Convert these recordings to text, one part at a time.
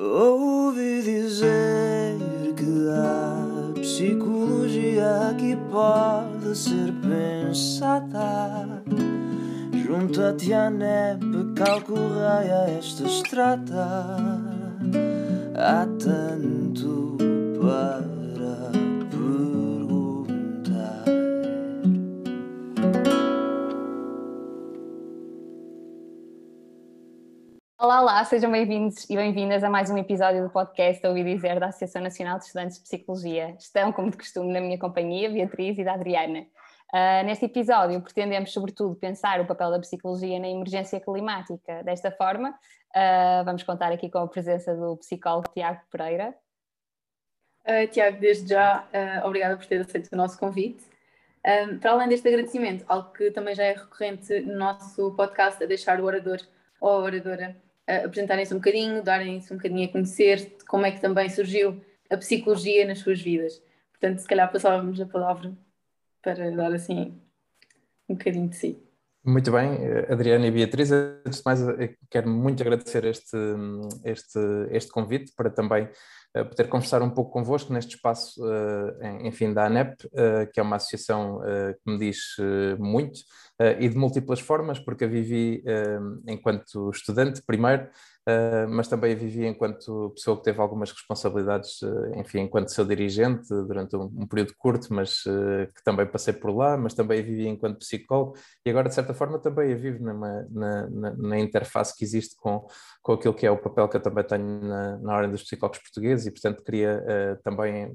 Ouvi dizer que a psicologia aqui pode ser pensada. Junta-te à NEP, calcorreia esta estrada. Há tanto para Olá, olá, sejam bem-vindos e bem-vindas a mais um episódio do podcast Ouvi Dizer da Associação Nacional de Estudantes de Psicologia. Estão, como de costume, na minha companhia, Beatriz e da Adriana. Uh, neste episódio, pretendemos, sobretudo, pensar o papel da psicologia na emergência climática. Desta forma, uh, vamos contar aqui com a presença do psicólogo Tiago Pereira. Uh, Tiago, desde já, obrigada por ter aceito o nosso convite. Um, para além deste agradecimento, algo que também já é recorrente no nosso podcast, é deixar o orador ou a oradora apresentarem-se um bocadinho, darem-se um bocadinho a conhecer como é que também surgiu a psicologia nas suas vidas. Portanto, se calhar passávamos a palavra para dar assim um bocadinho de si. Muito bem, Adriana e Beatriz, antes de mais quero muito agradecer este, este, este convite para também uh, poder conversar um pouco convosco neste espaço, enfim, da ANEP, que é uma associação que me diz muito e de múltiplas formas, porque a vivi enquanto estudante primeiro, Uh, mas também a vivi enquanto pessoa que teve algumas responsabilidades, uh, enfim, enquanto seu dirigente durante um, um período curto, mas uh, que também passei por lá, mas também a vivi enquanto psicólogo. E agora, de certa forma, também a vivo numa, na, na, na, interface que existe com, com aquilo que é o papel que eu também tenho na, na Ordem dos Psicólogos Portugueses e, portanto, queria também,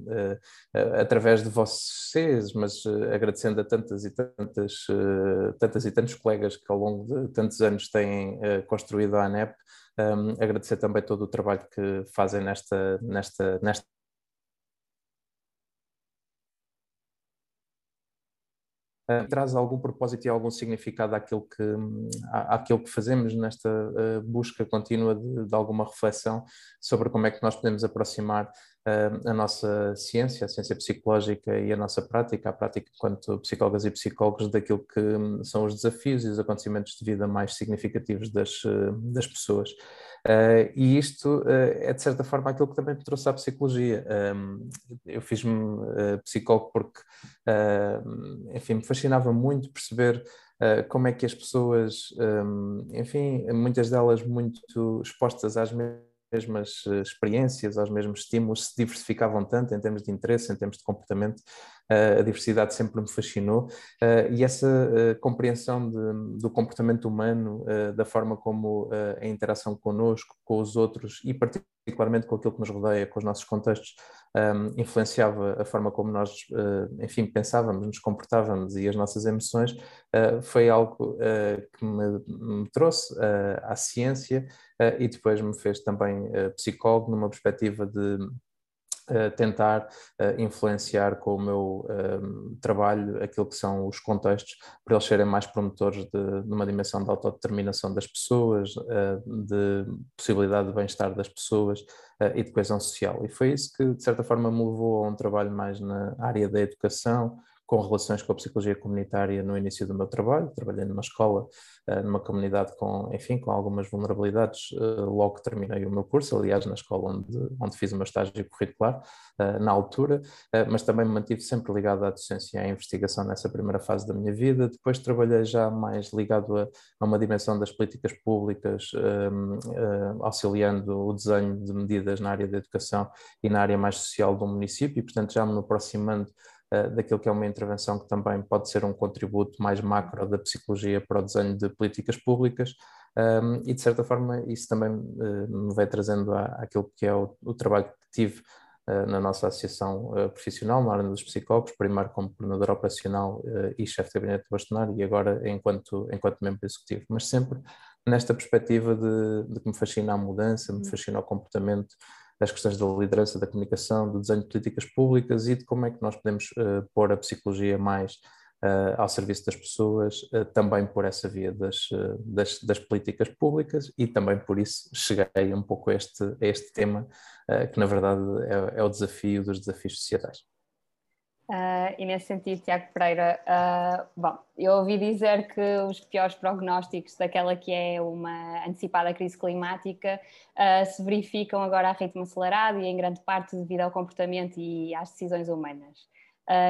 através de vocês, mas agradecendo a tantas e tantas, tantas e tantos colegas que ao longo de tantos anos têm construído a ANEP, um, agradecer também todo o trabalho que fazem nesta, nesta, nesta Uh, traz algum propósito e algum significado àquilo que, à, àquilo que fazemos nesta uh, busca contínua de, de, alguma reflexão sobre como é que nós podemos aproximar a nossa ciência, a ciência psicológica e a nossa prática, a prática enquanto psicólogas e psicólogos, daquilo que um, são os desafios e os acontecimentos de vida mais significativos das, das pessoas. Uh, e isto uh, é, de certa forma, aquilo que também me trouxe à psicologia. Um, eu fiz-me psicólogo porque, enfim, me fascinava muito perceber como é que as pessoas, um, enfim, muitas delas muito expostas às mesmas mesmas eh, experiências, aos mesmos estímulos, se diversificavam tanto em termos de interesse, em termos de comportamento, uh, a diversidade sempre me fascinou uh, e essa compreensão de, do comportamento humano, da forma como a interação connosco, com os outros e particularmente com aquilo que nos rodeia, com os nossos contextos, um, influenciava a forma como nós, enfim, pensávamos, nos comportávamos e as nossas emoções, foi algo que me, me trouxe à ciência e depois me fez também psicólogo numa perspectiva de tentar uh, influenciar com o meu um, trabalho aquilo que são os contextos, para eles serem mais promotores de, de uma dimensão de autodeterminação das pessoas, uh, de possibilidade de bem-estar das pessoas uh, e de coesão social. E foi isso que, de certa forma, me levou a um trabalho mais na área da educação, com relações com a psicologia comunitária no início do meu trabalho, trabalhei numa escola, eh, numa comunidade com, enfim, com algumas vulnerabilidades, eh, logo que terminei o meu curso, aliás, na escola onde, onde fiz o meu estágio curricular, eh, na altura, mas também me mantive sempre ligado à docência e à investigação nessa primeira fase da minha vida. Depois trabalhei já mais ligado a, a uma dimensão das políticas públicas, ehm, auxiliando o desenho de medidas na área da educação e na área mais social do município, e, portanto, já me aproximando daquilo que é uma intervenção que também pode ser um contributo mais macro da psicologia para o desenho de políticas públicas. Um, e de certa forma isso também uh, me vai trazendo à, àquilo que é o, o trabalho que tive uh, na nossa associação uh, profissional, na ordem dos psicólogos, primeiro como coordenador operacional e chefe de gabinete bastonário e agora enquanto, enquanto membro executivo, mas sempre nesta perspectiva de, de que me fascina a mudança, me uhum. fascina o comportamento, as questões da liderança, da comunicação, do desenho de políticas públicas e de como é que nós podemos uh, pôr a psicologia mais uh, ao serviço das pessoas, uh, também por essa via das, das, das, políticas públicas e também por isso cheguei um pouco a este, a este tema, que na verdade é, é o desafio dos desafios societais. Uh, e nesse sentido, Tiago Pereira, uh, bom, eu ouvi dizer que os piores prognósticos daquela que é uma antecipada crise climática uh, se verificam agora a ritmo acelerado e em grande parte devido ao comportamento e às decisões humanas.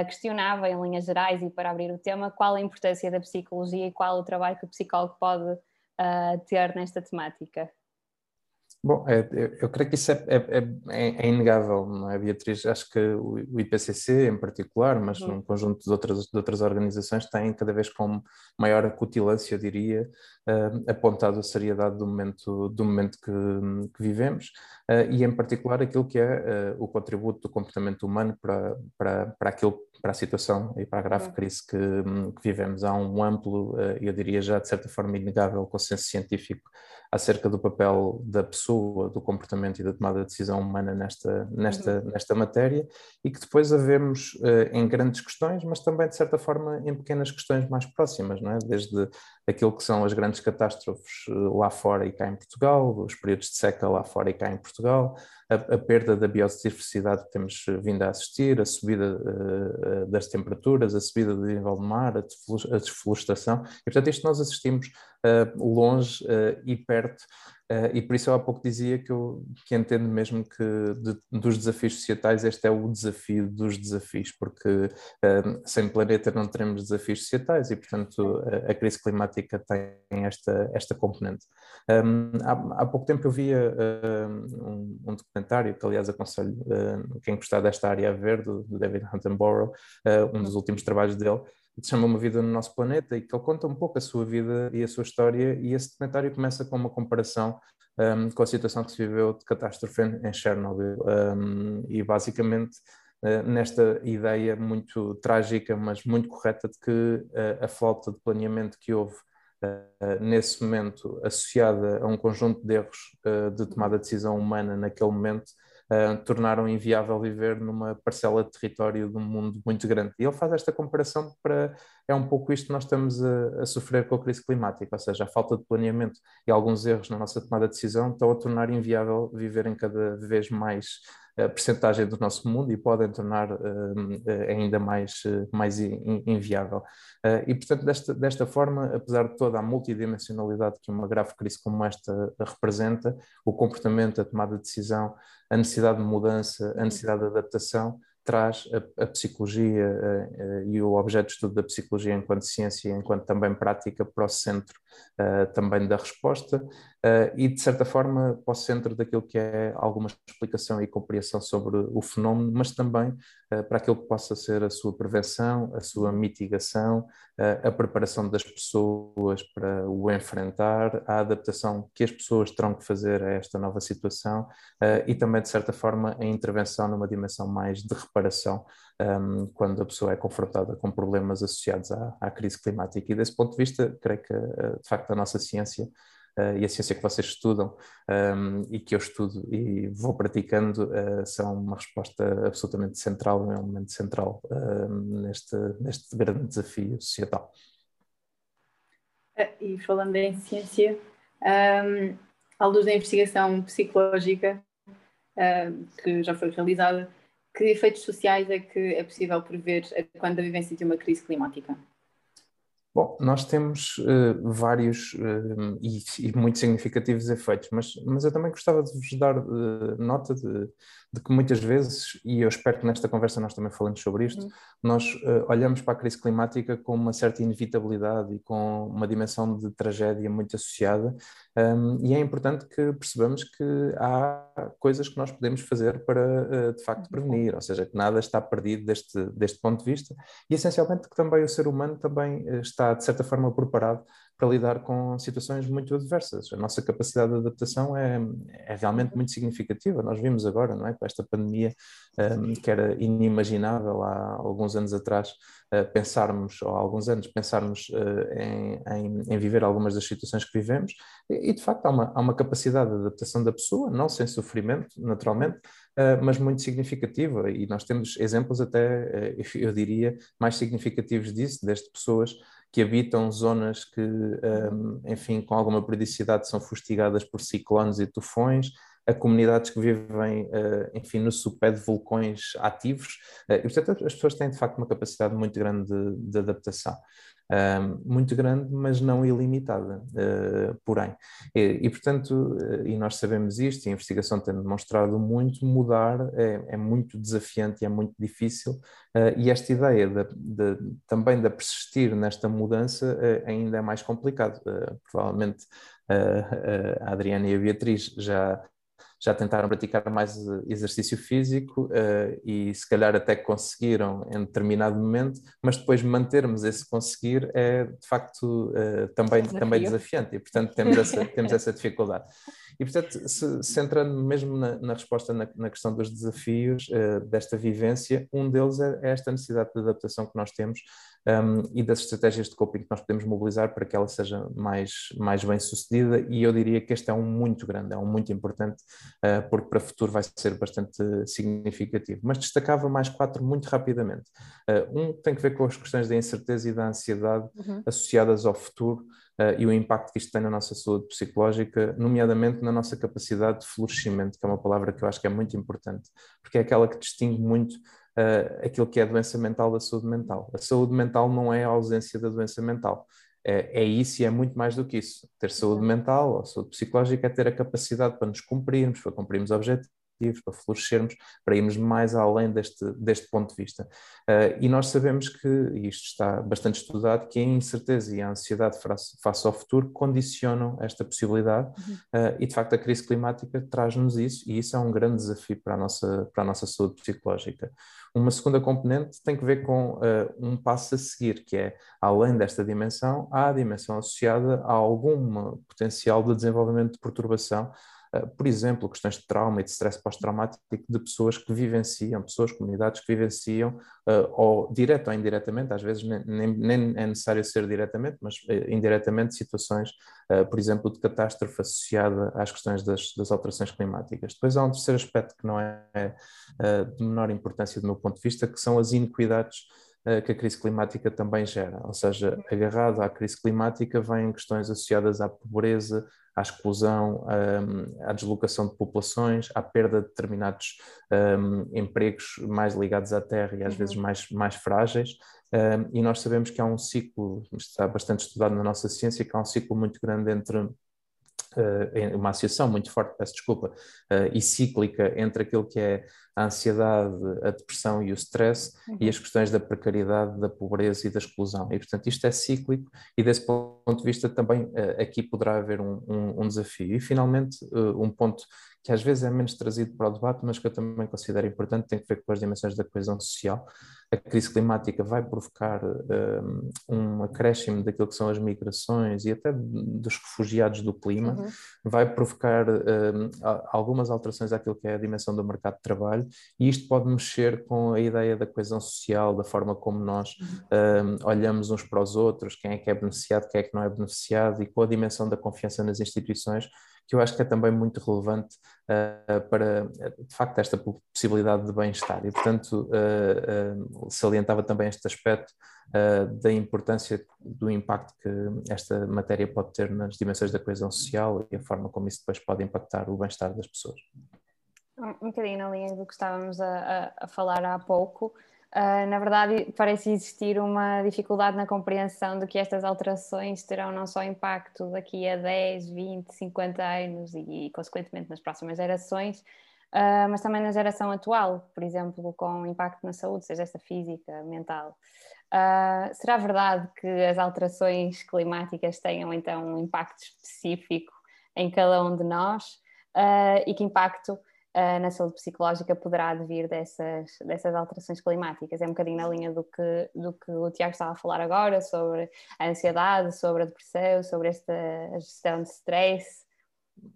questionava, em linhas gerais e para abrir o tema, qual a importância da psicologia e qual o trabalho que o psicólogo pode ter nesta temática. Bom, é, eu creio que isso é, é, é, é, inegável, não é, Beatriz? Acho que o IPCC em particular, mas uhum. um conjunto de outras, de outras organizações, têm cada vez com maior acutilância, eu diria, uh, apontado a seriedade do momento, do momento que, que vivemos uh, e, em particular, aquilo que é uh, o contributo do comportamento humano para, para, para, aquilo, para a situação e para a grave crise que, que vivemos. Há um amplo, eu diria já de certa forma inegável, consenso científico acerca do papel da pessoa, do comportamento e da tomada de decisão humana nesta, nesta, uhum. nesta matéria e que depois havemos uh, em grandes questões, mas também de certa forma em pequenas questões mais próximas, não é? desde aquilo que são as grandes catástrofes uh, lá fora e cá em Portugal, os períodos de seca lá fora e cá em Portugal, a, a perda da biodiversidade que temos vindo a assistir, a subida uh, das temperaturas, a subida do nível do mar, a desflorestação, e portanto isto nós assistimos longe e perto Uh, e por isso eu há pouco dizia que eu que entendo mesmo que de, dos desafios societais este é o desafio dos desafios, porque uh, sem planeta não teremos desafios societais e, portanto, a, a crise climática tem esta, esta componente. Um, há, há, pouco tempo eu via uh, um, um, documentário que, aliás, aconselho quem gostar desta área verde, do David Attenborough, um dos últimos trabalhos dele, que se chama Uma Vida no Nosso Planeta e que ele conta um pouco a sua vida e a sua história e esse documentário começa com uma comparação um, com a situação que se viveu de catástrofe em Chernobyl. Um, e basicamente uh, nesta ideia muito trágica mas muito correta de que uh, a falta de planeamento que houve uh, nesse momento associada a um conjunto de erros de tomada de decisão humana naquele momento uh, tornaram inviável viver numa parcela de território de um mundo muito grande. E ele faz esta comparação para. É um pouco isto que nós estamos a, a, sofrer com a crise climática, ou seja, a falta de planeamento e alguns erros na nossa tomada de decisão estão a tornar inviável viver em cada vez mais a percentagem do nosso mundo e podem tornar uh, ainda mais, uh, mais inviável. Uh, e, portanto, desta, desta forma, apesar de toda a multidimensionalidade que uma grave crise como esta representa, o comportamento, a tomada de decisão, a necessidade de mudança, a necessidade de adaptação, traz a, a psicologia e o objeto de estudo da psicologia enquanto ciência, enquanto também prática, para o centro também da resposta e, de certa forma, para o centro daquilo que é alguma explicação e compreensão sobre o fenómeno, mas também para aquilo que possa ser a sua prevenção, a sua mitigação, a preparação das pessoas para o enfrentar, a adaptação que as pessoas terão que fazer a esta nova situação e também, de certa forma, a intervenção numa dimensão mais de reparação um, quando a pessoa é confrontada com problemas associados à, à, crise climática. E desse ponto de vista, creio que, uh, de facto, a nossa ciência uh, e a ciência que vocês estudam um, e que eu estudo e vou praticando uh, são uma resposta absolutamente central, um elemento central neste, neste grande desafio societal. E falando em ciência, um, à luz da investigação psicológica que já foi realizada, que efeitos sociais é que é possível prever quando a vivência de uma crise climática? Bom, nós temos uh, vários uh, e, e, muito significativos efeitos, mas, mas eu também gostava de vos dar uh, nota de, de, que muitas vezes, e eu espero que nesta conversa nós também falemos sobre isto, uhum. nós olhamos para a crise climática com uma certa inevitabilidade e com uma dimensão de tragédia muito associada, um, e é importante que percebamos que há coisas que nós podemos fazer para, de facto, uhum. prevenir, ou seja, que nada está perdido deste, deste ponto de vista, e essencialmente que também o ser humano também está está, de certa forma, preparado para lidar com situações muito adversas. A nossa capacidade de adaptação é, é realmente muito significativa. Nós vimos agora, não é, com esta pandemia, um, que era inimaginável há alguns anos atrás, uh, pensarmos, ou há alguns anos, pensarmos uh, em, em, em, viver algumas das situações que vivemos, e, e de facto há uma, há uma capacidade de adaptação da pessoa, não sem sofrimento, naturalmente, Uh, mas muito significativa, e nós temos exemplos até, eu diria, mais significativos disso, desde pessoas que habitam zonas que, um, enfim, com alguma periodicidade são fustigadas por ciclones e tufões, a comunidades que vivem, enfim, no supé de vulcões ativos, e portanto as pessoas têm de facto uma capacidade muito grande de, de adaptação muito grande, mas não ilimitada, uh, porém. E, e, portanto, uh, e nós sabemos isto, e a investigação tem demonstrado muito, mudar é, é muito desafiante e é muito difícil, uh, e esta ideia de, de, também de persistir nesta mudança ainda é mais complicado. provavelmente a Adriana e a Beatriz já já tentaram praticar mais eh, exercício físico uh, e se calhar até conseguiram em determinado momento, mas depois mantermos esse conseguir é de facto uh, também, também desafiante e portanto temos essa, temos essa dificuldade. E portanto, se, centrando mesmo na, na resposta na, na, questão dos desafios uh, desta vivência, um deles é, é esta necessidade de adaptação que nós temos um, e das estratégias de coping que nós podemos mobilizar para que ela seja mais, mais bem sucedida. E eu diria que este é um muito grande, é um muito importante, uh, porque para o futuro vai ser bastante significativo. Mas destacava mais quatro muito rapidamente. Uh, um tem que ver com as questões da incerteza e da ansiedade uhum. associadas ao futuro. Uh, e o impacto que isto tem na nossa saúde psicológica, nomeadamente na nossa capacidade de florescimento, que é uma palavra que eu acho que é muito importante, porque é aquela que distingue muito uh, aquilo que é a doença mental da saúde mental. A saúde mental não é a ausência da doença mental. É, é isso e é muito mais do que isso. Ter saúde mental ou saúde psicológica é ter a capacidade para nos cumprirmos, para cumprirmos objetivos para florescermos, para irmos mais além deste, deste ponto de vista. Uh, e nós sabemos que, e isto está bastante estudado, que a incerteza e a ansiedade face, ao futuro condicionam esta possibilidade uhum. uh, e, de facto, a crise climática traz-nos isso e isso é um grande desafio para a nossa, para a nossa saúde psicológica. Uma segunda componente tem que ver com uh, um passo a seguir, que é, além desta dimensão, há a dimensão associada a algum potencial de desenvolvimento de perturbação por exemplo, questões de trauma e de stress pós-traumático de pessoas que vivenciam, pessoas, comunidades que vivenciam, uh, ou direto ou indiretamente, às vezes nem, nem, é necessário ser diretamente, mas uh, indiretamente, situações, uh, por exemplo, de catástrofe associada às questões das, das, alterações climáticas. Depois há um terceiro aspecto que não é, de menor importância do meu ponto de vista, que são as iniquidades que a crise climática também gera. Ou seja, agarrado à crise climática vêm questões associadas à pobreza, à exclusão, um, à deslocação de populações, à perda de determinados um, empregos mais ligados à terra e às uhum. vezes mais, mais frágeis. Um, e nós sabemos que há um ciclo, está bastante estudado na nossa ciência, que há um ciclo muito grande entre uh, uma associação muito forte, peço desculpa, uh, e cíclica entre aquilo que é a ansiedade, a depressão e o stress uhum. e as questões da precariedade, da pobreza e da exclusão. E, portanto, isto é cíclico e, desse ponto de vista, também uh, aqui poderá haver um, um, um desafio. E, finalmente, um ponto que às vezes é menos trazido para o debate, mas que eu também considero importante, tem que ver com as dimensões da coesão social. A crise climática vai provocar um, um acréscimo daquilo que são as migrações e até dos refugiados do clima, uhum. vai provocar um, algumas alterações àquilo que é a dimensão do mercado de trabalho, e isto pode mexer com a ideia da coesão social, da forma como nós uhum. um, olhamos uns para os outros, quem é que é beneficiado, quem é que não é beneficiado, e com a dimensão da confiança nas instituições que eu acho que é também muito relevante uh, para, de facto, esta possibilidade de bem-estar. E, portanto, uh, uh, salientava também este aspecto da importância do impacto que esta matéria pode ter nas dimensões da coesão social e a forma como isso depois pode impactar o bem-estar das pessoas. Um bocadinho na linha do que estávamos a, a, a falar há pouco, Uh, na verdade, parece existir uma dificuldade na compreensão de que estas alterações terão não só impacto daqui a 10, 20, 50 anos e, consequentemente, nas próximas gerações, uh, mas também na geração atual, por exemplo, com impacto na saúde, seja esta física, mental. Uh, será verdade que as alterações climáticas tenham então um impacto específico em cada um de nós e que impacto uh, na saúde psicológica poderá advir dessas, dessas alterações climáticas. É um bocadinho na linha do que, do que o Tiago estava a falar agora, sobre a ansiedade, sobre a depressão, sobre esta gestão de stress.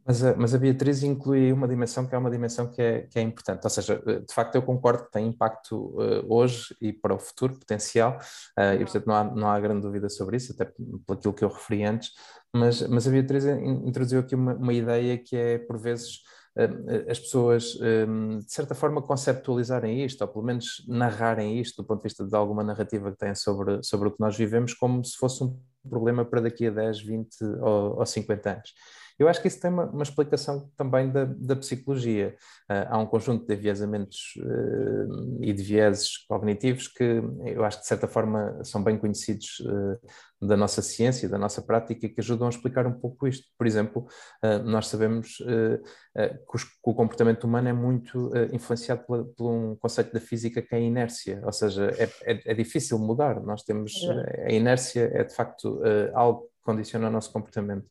Mas a, mas a Beatriz inclui uma dimensão que é uma dimensão que é, que é importante, ou seja, de facto eu concordo que tem impacto uh, hoje e para o futuro potencial, uh, e portanto não há, não há grande dúvida sobre isso, até pelo aquilo que eu referi antes, mas, mas a Beatriz introduziu aqui uma, uma ideia que é, por vezes, eh, as pessoas, ehm, de certa forma, conceptualizarem isto, ou pelo menos narrarem isto, do ponto de vista de alguma narrativa que têm sobre, sobre o que nós vivemos, como se fosse um problema para daqui a 10, 20 ou, ou 50 anos. Eu acho que isso tem uma, uma explicação também da, da psicologia. Uh, há um conjunto de enviesamentos uh, e de vieses cognitivos que eu acho que, de certa forma, são bem conhecidos uh, da nossa ciência, da nossa prática, que ajudam a explicar um pouco isto. Por exemplo, nós sabemos que, o comportamento humano é muito influenciado por, por um conceito da física que é a inércia, ou seja, é, é, é difícil mudar. Nós temos. A inércia é, de facto, algo que condiciona o nosso comportamento.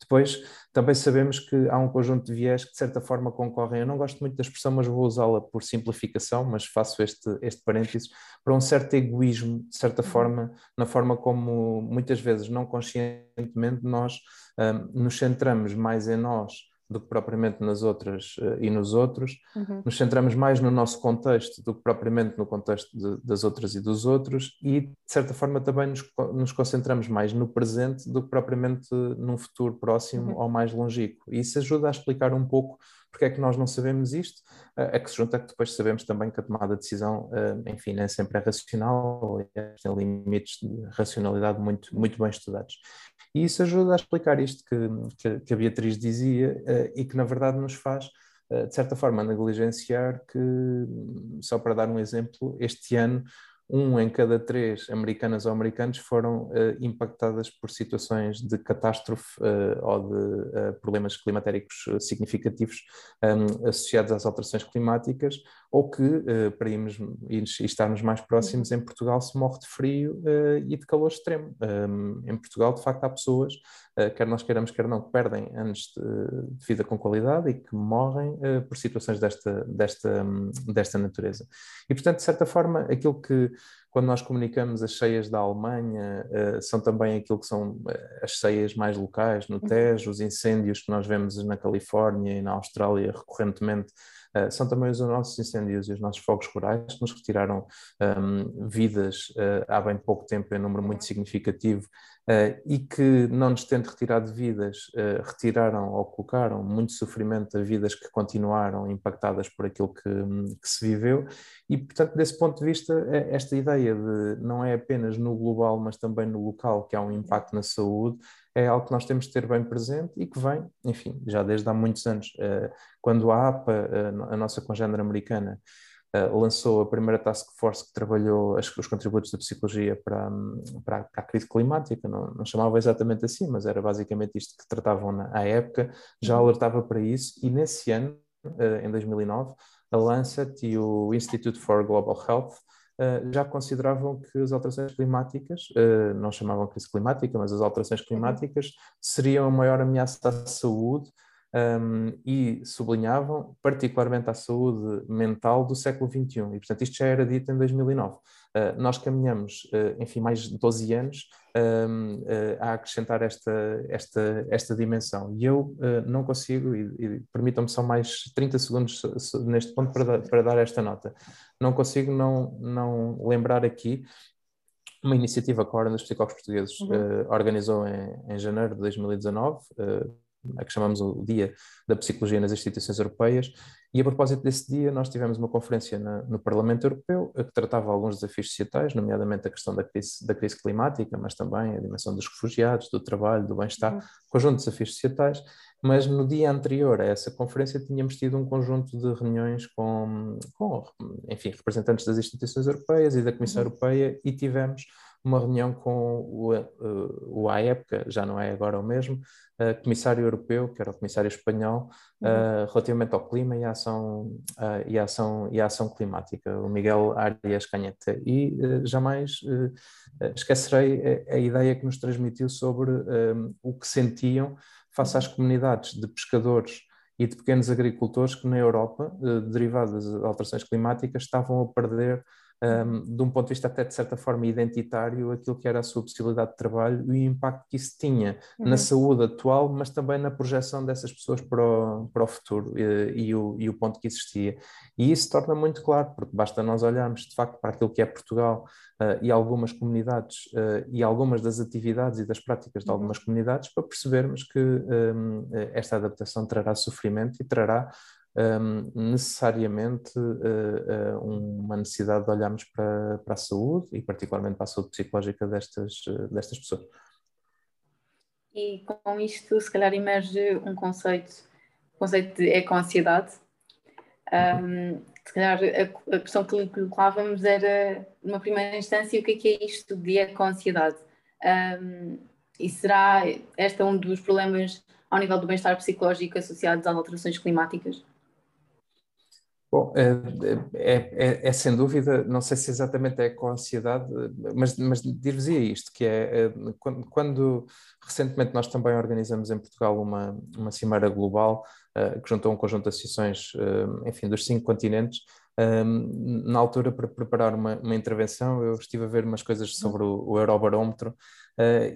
Depois, também sabemos que há um conjunto de viés que, de certa forma, concorrem. Eu não gosto muito da expressão, mas vou usá-la por simplificação, mas faço este, este parênteses, para um certo egoísmo, de certa uhum. forma, na forma como, muitas vezes, não conscientemente, nós um, nos centramos mais em nós do que propriamente nas outras uh, e nos outros. Uhum. Nos centramos mais no nosso contexto do que propriamente no contexto de, das outras e dos outros, e de certa forma também nos, nos, concentramos mais no presente do que propriamente num futuro próximo uhum. ou mais longínquo. E isso ajuda a explicar um pouco porque é que nós não sabemos isto, é que se junta que depois sabemos também que a tomada de decisão, uh, enfim, nem sempre é racional, tem limites de racionalidade muito, muito bem estudados. E isso ajuda a explicar isto que, que a Beatriz dizia uh, e que, na verdade, nos faz, uh, de certa forma, negligenciar que, só para dar um exemplo, este ano um em cada três americanas ou americanos foram uh, impactadas por situações de catástrofe uh, ou de uh, problemas climatéricos significativos um, associados às alterações climáticas, ou que, para irmos e estarmos mais próximos, em Portugal se morre de frio e de calor extremo. Um, em Portugal, de facto, há pessoas, quer nós queiramos, quer não, que perdem anos de, de vida com qualidade e que morrem por situações desta, desta, um, desta natureza. E, portanto, de certa forma, aquilo que quando nós comunicamos as cheias da Alemanha, uh, são também aquilo que são uh, as cheias mais locais, no uhum. Tejo, os incêndios que nós vemos na Califórnia e na Austrália recorrentemente, uh, são também os nossos incêndios e os nossos fogos rurais que nos retiraram um, vidas há bem pouco tempo, em número muito significativo, Uh, e que, não nos tendo retirado vidas, uh, retiraram ou colocaram muito sofrimento a vidas que continuaram impactadas por aquilo que, que, se viveu. E, portanto, desse ponto de vista, eh, esta ideia de não é apenas no global, mas também no local que há um impacto na saúde, é algo que nós temos de ter bem presente e que vem, enfim, já desde há muitos anos. Quando a APA, a nossa congênere americana, uh, lançou a primeira task force que trabalhou as, os contributos da psicologia para, para, para a crise climática, não, não, chamava exatamente assim, mas era basicamente isto que tratavam na, à época, já uhum. alertava para isso, e nesse ano, uh, em 2009, a Lancet e o Institute for Global Health Uh, já consideravam que as alterações climáticas, uh, não chamavam crise climática, mas as alterações uhum. climáticas seriam a maior ameaça à saúde um, e sublinhavam particularmente a saúde mental do século XXI. E, portanto, isto já era dito em 2009. Uh, ah, nós caminhamos, uh, enfim, mais de 12 anos um, uh, a acrescentar esta, esta, esta dimensão. E eu não consigo, e, e permitam-me só mais 30 segundos neste ponto para, dar, para dar esta nota, não consigo não, não lembrar aqui uma iniciativa que a Ordem dos Psicólogos Portugueses uhum. organizou em, em janeiro de 2019, a que chamamos o Dia da Psicologia nas Instituições Europeias, e a propósito desse dia nós tivemos uma conferência na, no Parlamento Europeu que tratava alguns desafios societais, nomeadamente a questão da crise, da crise climática, mas também a dimensão dos refugiados, do trabalho, do bem-estar, uhum. conjunto de desafios societais, mas no dia anterior a essa conferência tínhamos tido um conjunto de reuniões com, com enfim, representantes das instituições europeias e da Comissão uhum. Europeia e tivemos uma reunião com o, o, à época, já não é agora o mesmo, uh, comissário europeu, que era o comissário espanhol, uhum. uh, relativamente ao clima e à ação, e à ação, e à ação climática, o Miguel Arias Canhete. E jamais esquecerei a, a, ideia que nos transmitiu sobre o que sentiam face às comunidades de pescadores e de pequenos agricultores que na Europa, derivadas das alterações climáticas, estavam a perder um, de um ponto de vista até de certa forma identitário, aquilo que era a sua possibilidade de trabalho e o impacto que isso tinha uhum. na saúde atual, mas também na projeção dessas pessoas para o, para o futuro e, e, o, e o ponto que existia. E isso torna muito claro, porque basta nós olharmos de facto para aquilo que é Portugal uh, e algumas comunidades uh, e algumas das atividades e das práticas de uhum. algumas comunidades para percebermos que um, esta adaptação trará sofrimento e trará um, necessariamente uh, uh, uma necessidade de olharmos para, para, a saúde e particularmente para a saúde psicológica destas, uh, destas pessoas. e com isto se calhar emerge um conceito, conceito de eco-ansiedade. Um, se calhar a, a, questão que lhe colocávamos era, numa primeira instância, o que é, que é isto de eco-ansiedade? Um, e será este um dos problemas ao nível do bem-estar psicológico associados às alterações climáticas? Bom, é, é, é, sem dúvida, não sei se exatamente é com a ansiedade, mas, mas dir-vos-ia isto, que é, é quando, quando, recentemente nós também organizamos em Portugal uma, uma cimeira global que juntou um conjunto de associações, enfim, dos cinco continentes, na altura para preparar uma, uma, intervenção eu estive a ver umas coisas sobre o, o Eurobarómetro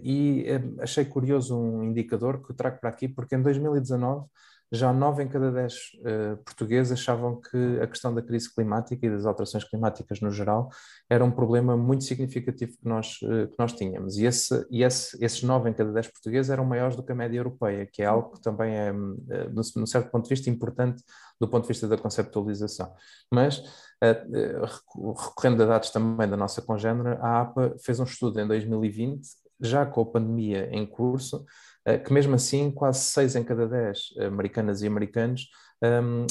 e achei curioso um indicador que trago para aqui, porque em 2019 já nove em cada dez uh, portugueses achavam que a questão da crise climática e das alterações climáticas no geral era um problema muito significativo que nós, uh, que nós tínhamos. E, esse, e esse, esses nove em cada dez portugueses eram maiores do que a média europeia, que é algo que também é, uh, num certo ponto de vista, importante do ponto de vista da conceptualização. Mas, recorrendo a dados também da nossa congênera, a APA fez um estudo em 2020, já com a pandemia em curso, que mesmo assim quase seis em cada dez americanas e americanos um,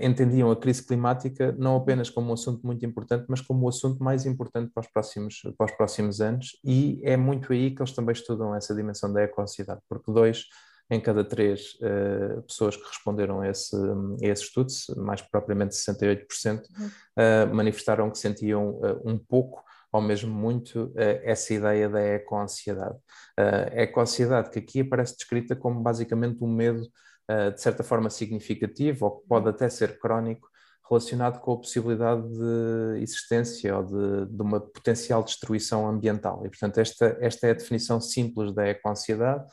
entendiam a crise climática não apenas como um assunto muito importante, mas como o assunto mais importante para os próximos, para os próximos anos, e é muito aí que eles também estudam essa dimensão da ecocidade, porque dois em cada três uh, pessoas que responderam a esse, a esse estudo, mais propriamente 68%, uhum. uh, manifestaram que sentiam uh, um pouco ou mesmo muito uh, essa ideia da eco-ansiedade. Uh, eco-ansiedade que aqui aparece descrita como basicamente um medo, uh, de certa forma, significativo, ou que pode até ser crónico, relacionado com a possibilidade de existência ou de, de uma potencial destruição ambiental. E, portanto, esta, esta é a definição simples da eco-ansiedade,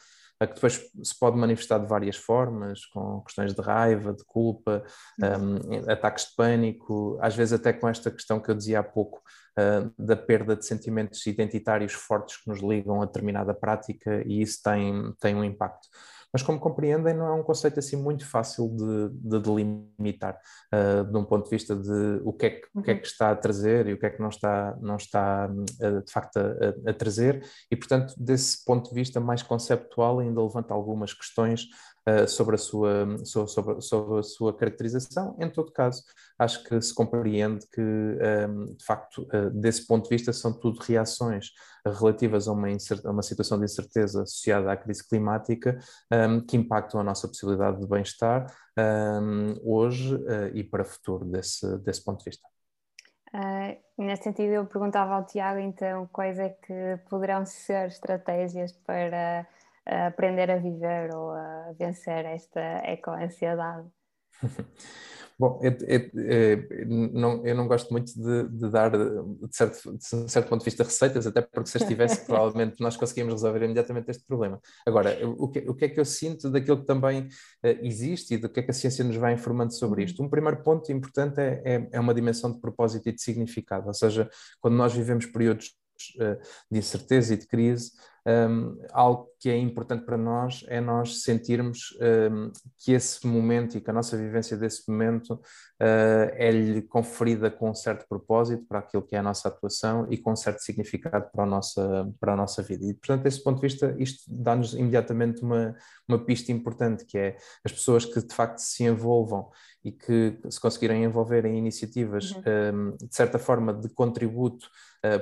que depois se pode manifestar de várias formas, com questões de raiva, de culpa, um, ataques de pânico, às vezes até com esta questão que eu dizia há pouco, uh, da perda de sentimentos identitários fortes que nos ligam a determinada prática, e isso tem, tem um impacto mas como compreendem, não é um conceito assim muito fácil de, de delimitar, uh, de um ponto de vista de o que, é que, o que, é uhum. que está a trazer e o que é que não está, não está uh, de facto a, a, trazer, e portanto, desse ponto de vista mais conceptual, ainda levanta algumas questões uh, sobre, a sua, sobre, sobre, a sua caracterização. Em todo caso, acho que se compreende que, um, de facto, uh, desse ponto de vista, são tudo reações relativas a uma, a uma situação de incerteza associada à crise climática um, que impactam a nossa possibilidade de bem-estar um, hoje uh, e para o futuro desse, desse ponto de vista. Uh, nesse sentido, eu perguntava ao Tiago, então, quais é que poderão ser estratégias para uh, aprender a viver ou a vencer esta eco-ansiedade? Bom, eu, eu, eu, não, eu não gosto muito de, de dar, de certo, de certo ponto de vista, receitas, até porque se estivesse, provavelmente nós conseguíamos resolver imediatamente este problema. Agora, o que, o que é que eu sinto daquilo que também uh, existe e do que é que a ciência nos vai informando sobre isto? Um primeiro ponto importante é, é, é uma dimensão de propósito e de significado, ou seja, quando nós vivemos períodos uh, de incerteza e de crise, um, algo que é importante para nós é nós sentirmos um, que esse momento e que a nossa vivência desse momento uh, é-lhe conferida com um certo propósito para aquilo que é a nossa atuação e com um certo significado para a nossa, para a nossa vida. E, portanto, desse ponto de vista, isto dá-nos imediatamente uma, uma pista importante, que é as pessoas que de facto se envolvam e que se conseguirem envolver em iniciativas, uhum. um, de certa forma, de contributo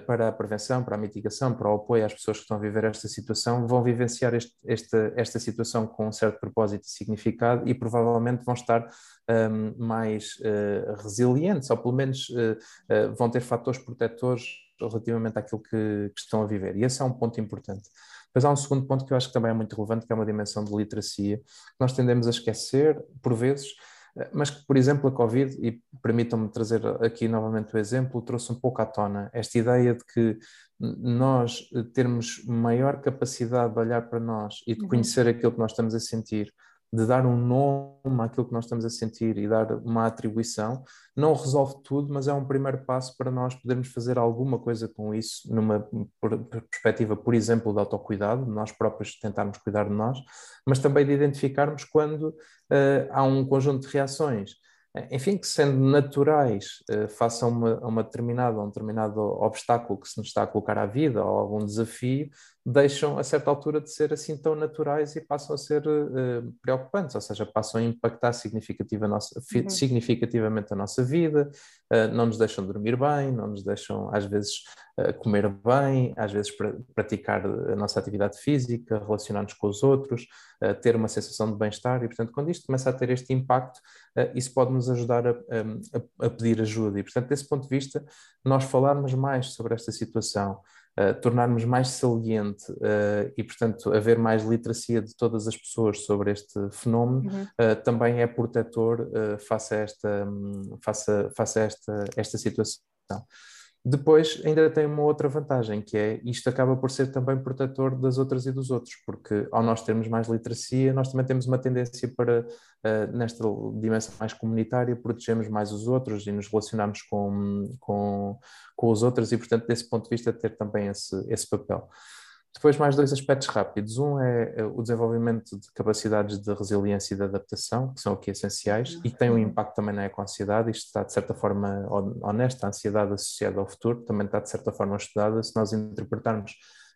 para a prevenção, para a mitigação, para o apoio às pessoas que estão a viver esta situação vão vivenciar este, esta, esta situação com um certo propósito e significado e provavelmente vão estar um, mais uh, resilientes, ou pelo menos uh, uh, vão ter fatores protetores relativamente àquilo que, que, estão a viver. E esse é um ponto importante. Mas há um segundo ponto que eu acho que também é muito relevante, que é uma dimensão de literacia, que nós tendemos a esquecer, por vezes, mas que, por exemplo, a Covid, e permitam-me trazer aqui novamente o exemplo, trouxe um pouco à tona esta ideia de que nós termos maior capacidade de olhar para nós e de uhum. conhecer aquilo que nós estamos a sentir de dar um nome àquilo que nós estamos a sentir e dar uma atribuição, não resolve tudo, mas é um primeiro passo para nós podermos fazer alguma coisa com isso, numa perspectiva, por exemplo, de autocuidado, nós próprios tentarmos cuidar de nós, mas também de identificarmos quando uh, há um conjunto de reações. Enfim, que sendo naturais a uma, uma determinada, um determinado obstáculo que se nos está a colocar à vida ou algum desafio, deixam a certa altura de ser assim tão naturais e passam a ser uh, preocupantes, ou seja, passam a impactar significativa a nossa, uhum. significativamente a nossa vida, uh, não nos deixam dormir bem, não nos deixam às vezes uh, comer bem, às vezes pra, praticar a nossa atividade física, relacionar-nos com os outros, ter uma sensação de bem-estar e, portanto, quando isto começa a ter este impacto, isso pode nos ajudar a, a, a pedir ajuda e, portanto, desse ponto de vista, nós falarmos mais sobre esta situação, uh, tornarmos mais saliente uh, e, portanto, haver mais literacia de todas as pessoas sobre este fenómeno, uhum. uh, também é protetor face a esta, um, face face a esta, esta situação. Depois ainda tem uma outra vantagem, que é isto acaba por ser também protetor das outras e dos outros, porque ao nós termos mais literacia, nós também temos uma tendência para, uh, nesta dimensão mais comunitária, protegermos mais os outros e nos relacionarmos com, com, com os outros e, portanto, desse ponto de vista, ter também esse, esse papel. Depois, mais dois aspectos rápidos. Um é o desenvolvimento de capacidades de resiliência e de adaptação, que são aqui essenciais, e que têm um impacto também na ecoansiedade. Isto está, de certa forma, honesta. A ansiedade associada ao futuro também está, de certa forma, estudada. Se nós interpretarmos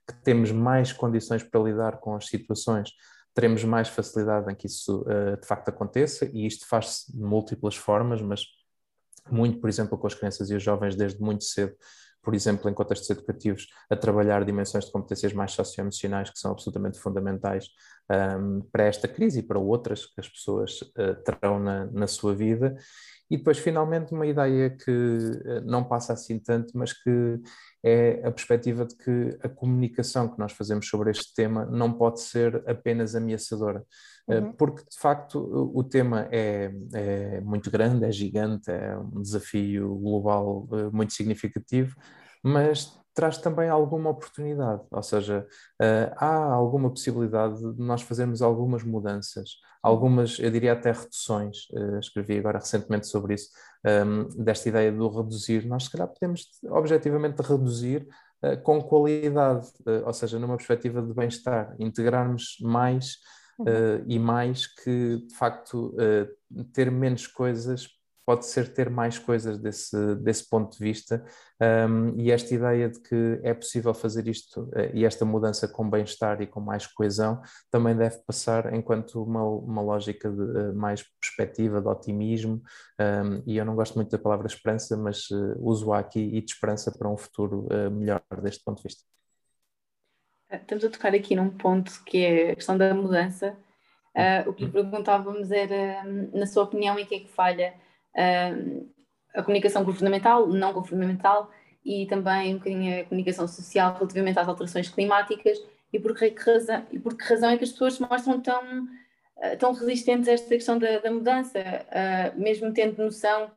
que temos mais condições para lidar com as situações, teremos mais facilidade em que isso, uh, de facto, aconteça, e isto faz-se de múltiplas formas, mas muito, por exemplo, com as crianças e os jovens desde muito cedo por exemplo, em contextos educativos, a trabalhar dimensões de competências mais socioemocionais que são absolutamente fundamentais um, para esta crise e para outras que as pessoas uh, terão na, na sua vida. E depois, finalmente, uma ideia que uh, não passa assim tanto, mas que é a perspectiva de que a comunicação que nós fazemos sobre este tema não pode ser apenas ameaçadora. Eh, uhum. Porque, de facto, o tema é, é, muito grande, é gigante, é um desafio global eh, muito significativo, mas traz também alguma oportunidade, ou seja, uh, há alguma possibilidade de nós fazermos algumas mudanças, algumas, eu diria até reduções, uh, escrevi agora recentemente sobre isso, ehm, desta ideia do reduzir, nós se calhar podemos objetivamente reduzir uh, com qualidade, ou seja, numa perspectiva de bem-estar, integrarmos mais uh, e mais que, de facto, ter menos coisas pode ser ter mais coisas desse, desse ponto de vista um, e esta ideia de que é possível fazer isto uh, e esta mudança com bem-estar e com mais coesão também deve passar enquanto uma, uma lógica de uh, mais perspectiva, de otimismo um, e eu não gosto muito da palavra esperança, mas uh, uso-a aqui e de esperança para um futuro melhor deste ponto de vista. Estamos a tocar aqui num ponto que é a questão da mudança. Uh, o que lhe perguntávamos era, na sua opinião, em que é que falha uh, a comunicação governamental, não governamental e também um bocadinho a comunicação social relativamente às alterações climáticas e por que razão, e por que razão é que as pessoas se mostram tão, uh, tão resistentes a esta questão da, da mudança, mesmo tendo noção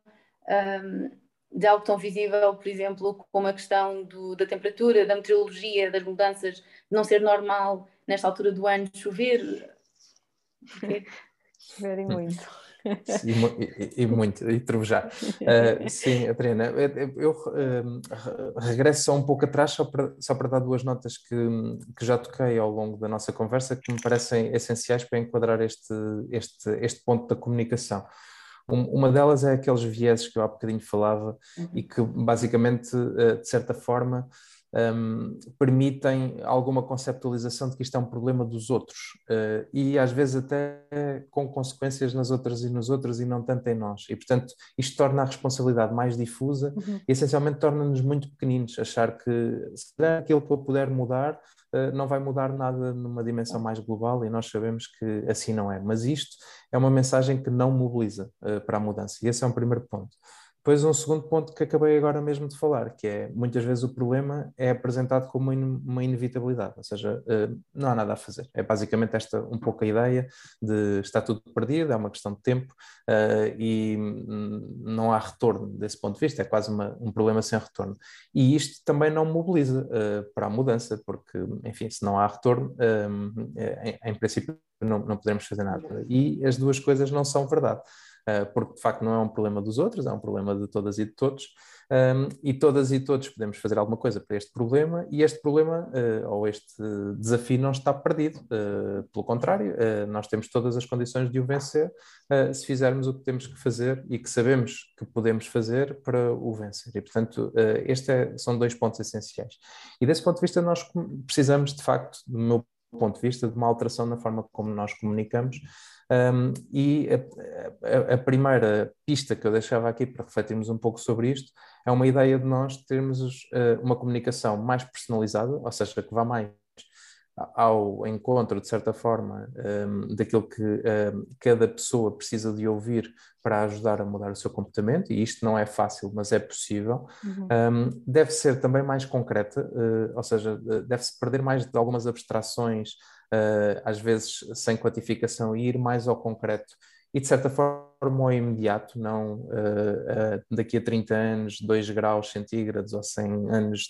de algo tão visível, por exemplo, como a questão do, da temperatura, da meteorologia, das mudanças, de não ser normal nesta altura do ano chover. Choverem muito. E, e, e, muito, e trovejar. Uh, sim, Adriana, eu, uh, regresso só um pouco atrás, só para, só para dar duas notas que, que já toquei ao longo da nossa conversa, que me parecem essenciais para enquadrar este, este, este ponto da comunicação. Uma delas é aqueles vieses que eu há bocadinho falava uhum. e que basicamente, eh, de certa forma, um, permitem alguma conceptualização de que isto é um problema dos outros uh, e às vezes até com consequências nas outras e nos outros e não tanto em nós. E portanto isto torna a responsabilidade mais difusa uhum. e essencialmente torna-nos muito pequeninos, achar que se der aquilo que eu puder mudar uh, não vai mudar nada numa dimensão mais global e nós sabemos que assim não é. Mas isto é uma mensagem que não mobiliza uh, para a mudança e esse é um primeiro ponto. Depois um segundo ponto que acabei agora mesmo de falar, que é muitas vezes o problema é apresentado como uma inevitabilidade, ou seja, eh, não há nada a fazer. É basicamente esta um pouco a ideia de está tudo perdido, é uma questão de tempo eh, e não há retorno desse ponto de vista, é quase uma, um problema sem retorno. E isto também não mobiliza eh, para a mudança, porque, enfim, se não há retorno, em, em princípio não, não podemos fazer nada. E as duas coisas não são verdade. Porque de facto não é um problema dos outros, é um problema de todas e de todos. Um, e todas e todos podemos fazer alguma coisa para este problema, e este problema uh, ou este desafio não está perdido. Uh, pelo contrário, nós temos todas as condições de o vencer se fizermos o que temos que fazer e que sabemos que podemos fazer para o vencer. E, portanto, estes é, são dois pontos essenciais. E desse ponto de vista, nós precisamos, de facto, do meu ponto de vista, de uma alteração na forma como nós comunicamos. Um, e a, a, a, primeira pista que eu deixava aqui para refletirmos um pouco sobre isto é uma ideia de nós termos uh, uma comunicação mais personalizada, ou seja, que vá mais ao encontro, de certa forma, um, daquilo que um, cada pessoa precisa de ouvir para ajudar a mudar o seu comportamento, e isto não é fácil, mas é possível, uhum. um, deve ser também mais concreta, uh, ou seja, deve-se perder mais de algumas abstrações uh, às vezes sem quantificação, e ir mais ao concreto e de certa forma ao imediato, não uh, uh, daqui a 30 anos, 2 graus centígrados ou 100 anos,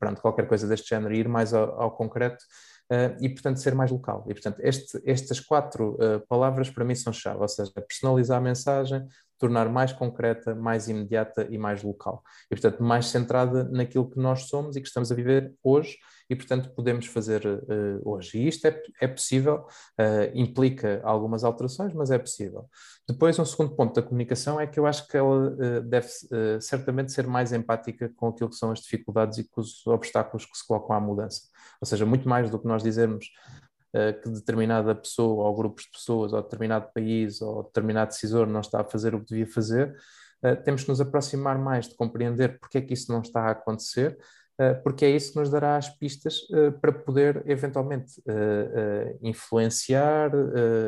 pronto, qualquer coisa deste género, ir mais ao, ao concreto uh, e, portanto, ser mais local. E, portanto, este, estas quatro palavras para mim são chave, ou seja, personalizar a mensagem, tornar mais concreta, mais imediata e mais local. E, portanto, mais centrada naquilo que nós somos e que estamos a viver hoje e, portanto, podemos fazer uh, hoje. E isto é, é possível, uh, implica algumas alterações, mas é possível. Depois, um segundo ponto da comunicação é que eu acho que ela uh, deve certamente ser mais empática com aquilo que são as dificuldades e com os obstáculos que se colocam à mudança. Ou seja, muito mais do que nós dizermos que determinada pessoa ou grupos de pessoas ou determinado país ou determinado decisor não está a fazer o que devia fazer, temos que nos aproximar mais de compreender porque é que isso não está a acontecer porque é isso que nos dará as pistas eh, para poder eventualmente eh, influenciar,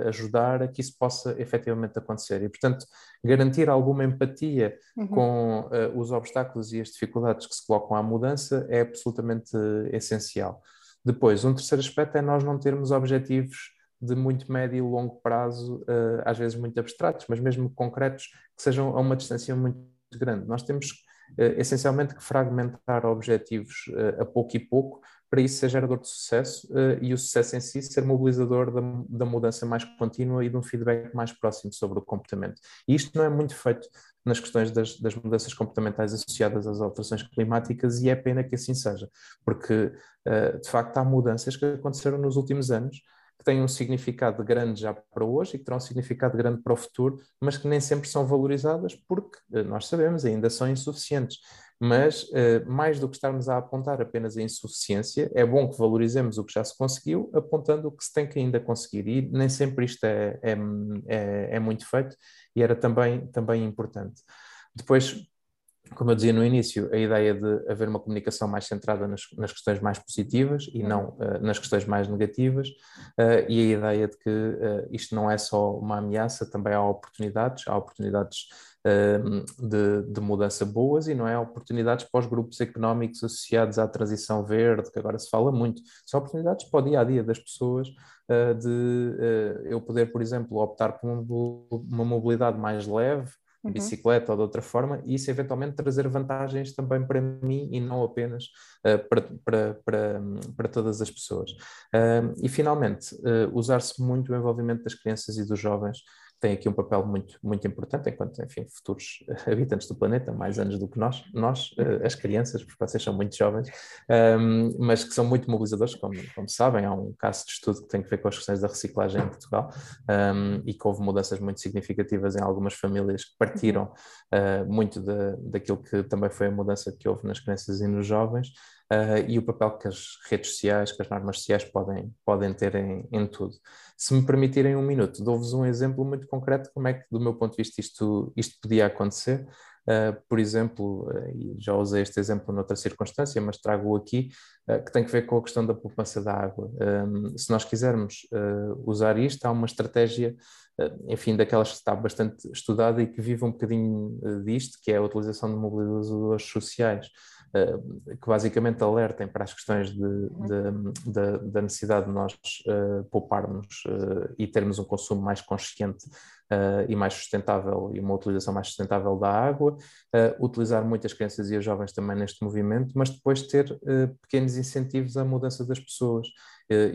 ajudar a que isso possa efetivamente acontecer. E, portanto, garantir alguma empatia uhum. com os obstáculos e as dificuldades que se colocam à mudança é absolutamente essencial. Depois, um terceiro aspecto é nós não termos objetivos de muito médio e longo prazo, às vezes muito abstratos, mas mesmo concretos, que sejam a uma distância muito grande. Nós temos essencialmente que fragmentar objetivos uh, a pouco e pouco para isso ser gerador de sucesso uh, e o sucesso em si ser mobilizador da, da, mudança mais contínua e de um feedback mais próximo sobre o comportamento. E isto não é muito feito nas questões das, das mudanças comportamentais associadas às alterações climáticas e é pena que assim seja, porque de facto há mudanças que aconteceram nos últimos anos que têm um significado grande já para hoje e que terão um significado grande para o futuro, mas que nem sempre são valorizadas porque eh, nós sabemos ainda são insuficientes. Mas uh, mais do que estarmos a apontar apenas a insuficiência, é bom que valorizemos o que já se conseguiu, apontando o que se tem que ainda conseguir. E nem sempre isto é, é, é, é muito feito e era também, também importante. Depois, como eu dizia no início, a ideia de haver uma comunicação mais centrada nas, nas questões mais positivas e não uh, nas questões mais negativas, uh, e a ideia de que uh, isto não é só uma ameaça, também há oportunidades, há oportunidades de, de, mudança boas e não é oportunidades para os grupos económicos associados à transição verde, que agora se fala muito, são oportunidades para o dia a dia das pessoas. de eu poder, por exemplo, optar por uma mobilidade mais leve, uhum. bicicleta ou de outra forma, e isso eventualmente trazer vantagens também para mim e não apenas uh, para, para, para, para todas as pessoas. Uh, e finalmente, uh, usar-se muito o envolvimento das crianças e dos jovens tem aqui um papel muito, muito importante, enquanto, enfim, futuros habitantes do planeta, mais anos do que nós, nós, eh, as crianças, porque vocês são muito jovens, um, mas que são muito mobilizadores, como, como sabem, há um caso de estudo que tem que ver com as questões da reciclagem em Portugal um, e que houve mudanças muito significativas em algumas famílias que partiram uh, muito de, daquilo que também foi a mudança que houve nas crianças e nos jovens, uh, e o papel que as redes sociais, que as normas sociais podem, podem ter em, em tudo. Se me permitirem um minuto, dou-vos um exemplo muito concreto de como é que, do meu ponto de vista, isto, isto podia acontecer. Uh, por exemplo, uh, já usei este exemplo noutra circunstância, mas trago-o aqui, uh, que tem que ver com a questão da poupança da água. Se nós quisermos usar isto, há uma estratégia, enfim, daquelas que está bastante estudada e que vive um bocadinho disto, que é a utilização de mobilizadores sociais. Eh, que basicamente alertem para as questões da necessidade de nós uh, pouparmos uh, e termos um consumo mais consciente uh, e mais sustentável e uma utilização mais sustentável da água, utilizar muitas crianças e os jovens também neste movimento, mas depois ter pequenos incentivos à mudança das pessoas.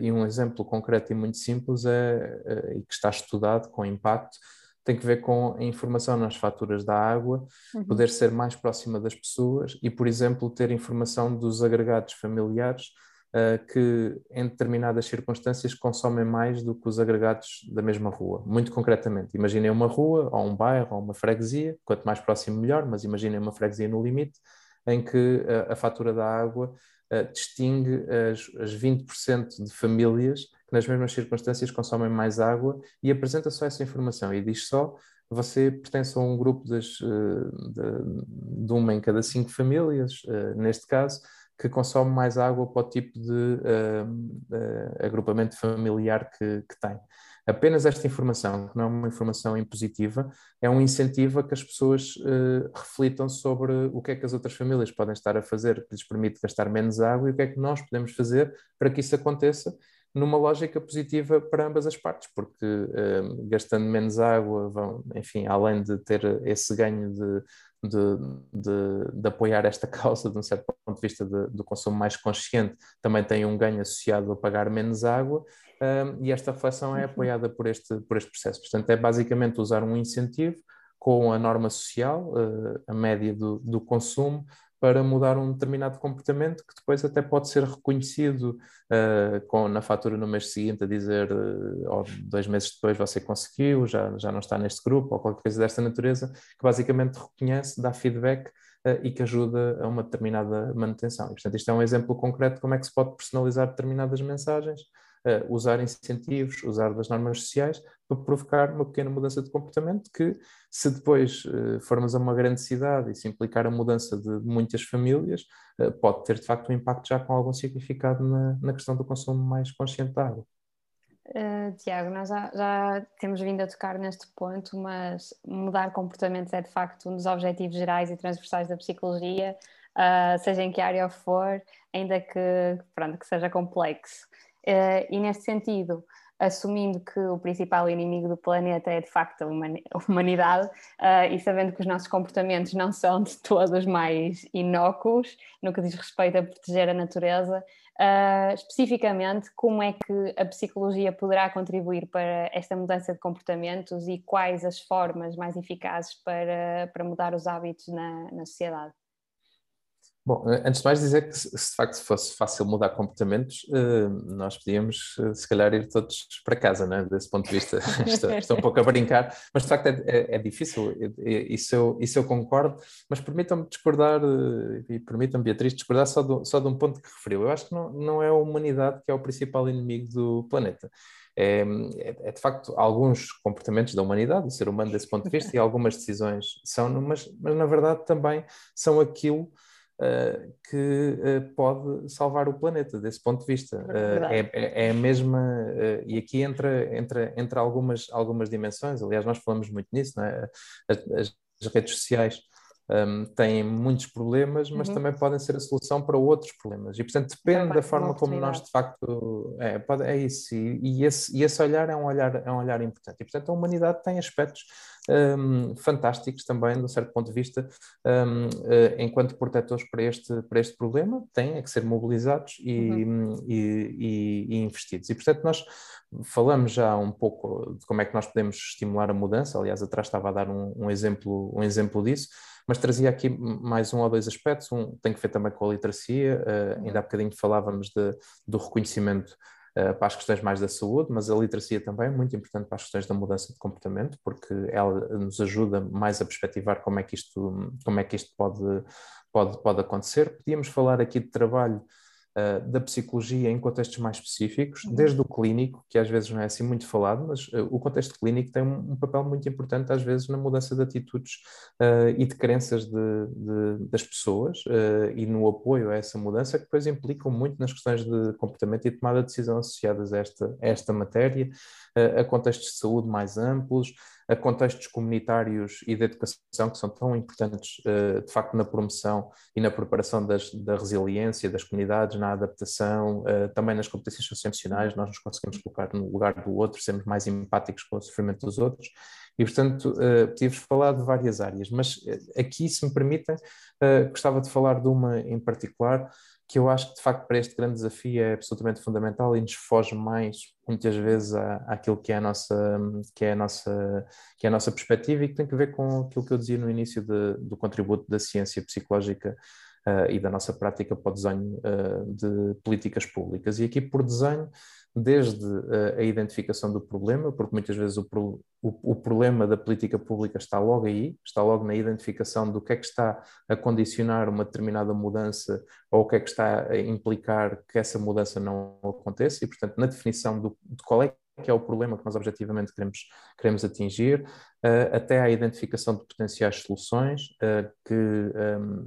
e um exemplo concreto e muito simples é, e que está estudado com impacto tem que ver com a informação nas faturas da água, uhum. poder ser mais próxima das pessoas e, por exemplo, ter informação dos agregados familiares uh, que, em determinadas circunstâncias, consomem mais do que os agregados da mesma rua. Muito concretamente, imaginem uma rua, ou um bairro, ou uma freguesia, quanto mais próximo melhor, mas imaginem uma freguesia no limite, em que uh, a fatura da água uh, distingue as, as 20% de famílias nas mesmas circunstâncias, consomem mais água e apresenta só essa informação e diz só você pertence a um grupo das, de, de, uma em cada cinco famílias, neste caso, que consome mais água para o tipo de uh, agrupamento familiar que, que, tem. Apenas esta informação, que não é uma informação impositiva, é um incentivo a que as pessoas uh, reflitam sobre o que é que as outras famílias podem estar a fazer que lhes permite gastar menos água e o que é que nós podemos fazer para que isso aconteça numa lógica positiva para ambas as partes, porque gastando menos água, vão, enfim, além de ter esse ganho de, de, de, de, apoiar esta causa, de um certo ponto de vista do consumo mais consciente, também tem um ganho associado a pagar menos água, um, e esta reflexão é uhum. apoiada por este, por este processo. Portanto, é basicamente usar um incentivo com a norma social, uh, a média do, do consumo, para mudar um determinado comportamento que depois até pode ser reconhecido uh, com, na fatura no mês seguinte a dizer uh, ou dois meses depois você conseguiu, já, já não está neste grupo ou qualquer coisa desta natureza, que basicamente reconhece, dá feedback uh, e que ajuda a uma determinada manutenção. E, portanto, isto é um exemplo concreto de como é que se pode personalizar determinadas mensagens uh, usar incentivos, usar das normas sociais para provocar uma pequena mudança de comportamento que, se depois uh, formos a uma grande cidade e se implicar a mudança de muitas famílias, uh, pode ter de facto um impacto já com algum significado na, na questão do consumo mais consciente da água. Uh, Tiago, nós já, já, temos vindo a tocar neste ponto, mas mudar comportamentos é de facto um dos objetivos gerais e transversais da psicologia, uh, seja em que área for, ainda que, pronto, que seja complexo. Uh, e neste sentido, assumindo que o principal inimigo do planeta é de facto a humanidade uh, e sabendo que os nossos comportamentos não são de todos mais inócuos no que diz respeito a proteger a natureza, uh, especificamente como é que a psicologia poderá contribuir para esta mudança de comportamentos e quais as formas mais eficazes para, para mudar os hábitos na, na sociedade? Bom, eh, antes de mais dizer que se, de facto fosse fácil mudar comportamentos, eh, nós podíamos eh, se calhar ir todos para casa, né? desse ponto de vista. estou, estou, um pouco a brincar, mas de facto é, é, é difícil, isso eu, isso eu concordo, mas permitam-me discordar, e permitam-me, Beatriz, discordar só, do, só de um ponto que referiu. Eu acho que não, não é a humanidade que é o principal inimigo do planeta. É, é, é, de facto alguns comportamentos da humanidade, do ser humano desse ponto de vista, e algumas decisões são, mas, mas na verdade também são aquilo que uh, pode salvar o planeta, desse ponto de vista. É, é, é, é, a mesma, e aqui entra, entra, entra algumas, algumas dimensões, aliás, nós falamos muito nisso, é? as, as redes sociais um, têm muitos problemas, mas uhum. também podem ser a solução para outros problemas. E, portanto, depende da forma como nós, de facto, é, pode, é isso. E, e, esse, e esse olhar é um olhar, é um olhar importante. E, portanto, a humanidade tem aspectos um, fantásticos também, de um certo ponto de vista, um, uh, eh, enquanto protetores para este, para este problema, têm é que ser mobilizados e, uhum. e, e, e, investidos. E, portanto, nós falamos já um pouco de como é que nós podemos estimular a mudança, aliás, atrás estava a dar um, um exemplo, um exemplo disso, mas trazia aqui mais um ou dois aspectos. Um tem que ver também com a literacia, uh, ainda há bocadinho falávamos de, do reconhecimento para as questões mais da saúde, mas a literacia também é muito importante para as questões da mudança de comportamento, porque ela nos ajuda mais a perspectivar como é que isto, como é que isto pode, pode, pode acontecer. Podíamos falar aqui de trabalho uh, da psicologia em contextos mais específicos, uhum. desde o clínico, que às vezes não é assim muito falado, mas uh, o contexto clínico tem um, um, papel muito importante, às vezes, na mudança de atitudes uh, e de crenças de, de, das pessoas e no apoio a essa mudança, que depois implicam muito nas questões de comportamento e tomada de decisão associadas a esta, a esta matéria, a contextos de saúde mais amplos, a contextos comunitários e de educação que são tão importantes, uh, de facto, na promoção e na preparação das, da resiliência das comunidades, na adaptação, uh, também nas competências socioemocionais, nós nos conseguimos colocar no lugar do outro, sermos mais empáticos com o sofrimento dos outros. E, portanto, uh, tive falar de várias áreas, mas aqui, se me permitem, gostava de falar de uma em particular, que eu acho que de facto para este grande desafio é absolutamente fundamental e nos foge mais muitas vezes à, àquilo que é a nossa que é a nossa que é a nossa perspectiva e que tem que ver com aquilo que eu dizia no início de, do contributo da ciência psicológica uh, e da nossa prática para o desenho uh, de políticas públicas. E aqui por desenho desde uh, a identificação do problema, porque muitas vezes o, pro, o, o, problema da política pública está logo aí, está logo na identificação do que é que está a condicionar uma determinada mudança ou o que é que está a implicar que essa mudança não aconteça, e portanto na definição do, de qual é que é o problema que nós objetivamente queremos, queremos atingir, uh, até à identificação de potenciais soluções uh, que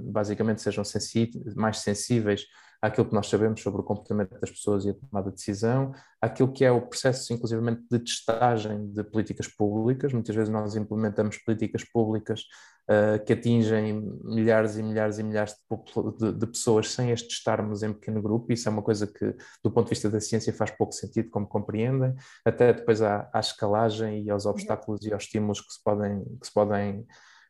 basicamente sejam mais sensíveis àquilo que nós sabemos sobre o comportamento das pessoas e a tomada de decisão, àquilo que é o processo, inclusivamente, de testagem de políticas públicas. Muitas vezes nós implementamos políticas públicas uh, que atingem milhares e milhares e milhares de, de, de, pessoas sem as testarmos em pequeno grupo. Isso é uma coisa que, do ponto de vista da ciência, faz pouco sentido, como compreendem. Até depois à, à escalagem e aos obstáculos e aos estímulos que se podem, que se podem,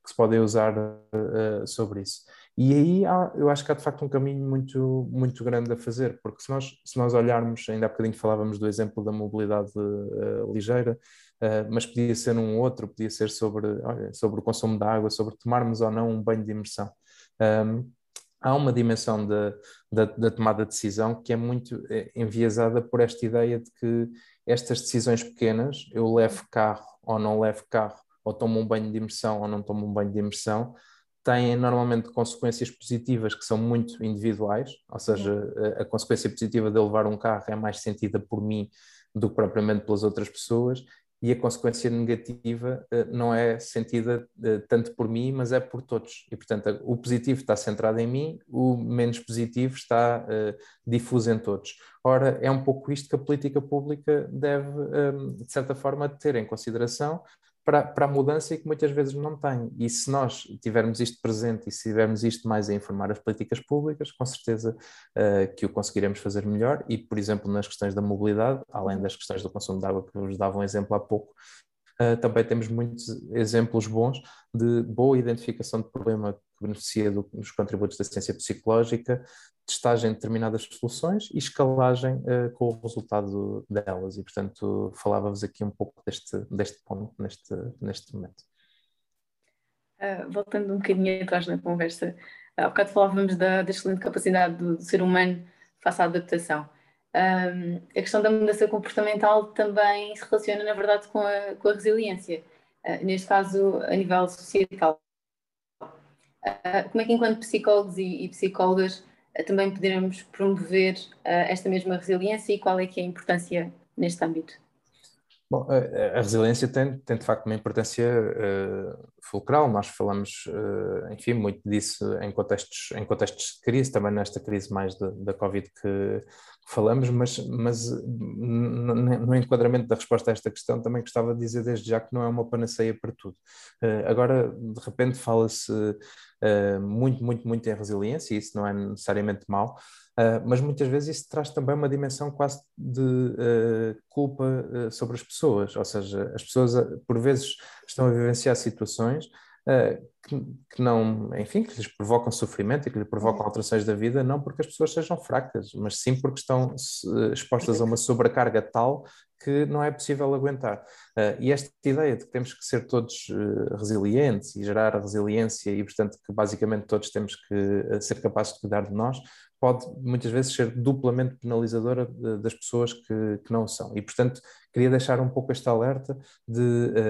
que se podem usar uh, sobre isso. E aí há, eu acho que há de facto um caminho muito, muito grande a fazer, porque se nós, se nós olharmos, ainda há bocadinho falávamos do exemplo da mobilidade uh, ligeira, uh, mas podia ser um outro, podia ser sobre, olha, sobre o consumo de água, sobre tomarmos ou não um banho de imersão. Um, há uma dimensão da, da, da, tomada de decisão que é muito eh, enviesada por esta ideia de que estas decisões pequenas, eu levo carro ou não levo carro, ou tomo um banho de imersão ou não tomo um banho de imersão, têm normalmente consequências positivas que são muito individuais, ou seja, a, a, consequência positiva de levar um carro é mais sentida por mim do que propriamente pelas outras pessoas, e a consequência negativa uh, não é sentida uh, tanto por mim, mas é por todos. E, portanto, o positivo está centrado em mim, o menos positivo está uh, difuso em todos. Ora, é um pouco isto que a política pública deve, um, de certa forma, ter em consideração para, para a mudança e que muitas vezes não tem. E se nós tivermos isto presente e se tivermos isto mais a informar as políticas públicas, com certeza uh, que o conseguiremos fazer melhor. E, por exemplo, nas questões da mobilidade, além das questões do consumo de água, que vos dava um exemplo há pouco, também temos muitos exemplos bons de boa identificação de problema que beneficia do, dos contributos da ciência psicológica, testagem de determinadas soluções e escalagem uh, com o resultado delas. E, portanto, falava-vos aqui um pouco deste, deste ponto, neste, neste momento. Uh, voltando um bocadinho atrás na conversa, há bocado falávamos da, da excelente capacidade do ser humano face à adaptação. Um, a questão da mudança comportamental também se relaciona, na verdade, com a, com a resiliência, uh, neste caso, a nível societal. Uh, como é que, enquanto psicólogos e, e psicólogas, uh, também poderemos promover esta mesma resiliência e qual é que é a importância neste âmbito? Bom, a, resiliência tem, tem de facto uma importância fulcral. Nós falamos, enfim, muito disso em contextos, em contextos de crise, também nesta crise mais de, da Covid que falamos, mas, mas no, enquadramento da resposta a esta questão também gostava de dizer desde já que não é uma panaceia para tudo. Uh, agora, de repente, fala-se muito, muito, muito em resiliência, e isso não é necessariamente mau. Uh, mas muitas vezes isso traz também uma dimensão quase de culpa sobre as pessoas, ou seja, as pessoas por vezes estão a vivenciar situações que, que, não, enfim, que lhes provocam sofrimento e que lhes provocam uhum. alterações da vida, não porque as pessoas sejam fracas, mas sim porque estão expostas a uma sobrecarga tal que não é possível aguentar. e esta ideia de que temos que ser todos resilientes e gerar resiliência e, portanto, que basicamente todos temos que ser capazes de cuidar de nós, pode muitas vezes ser duplamente penalizadora das pessoas que, que não são. E, portanto, queria deixar um pouco este alerta de,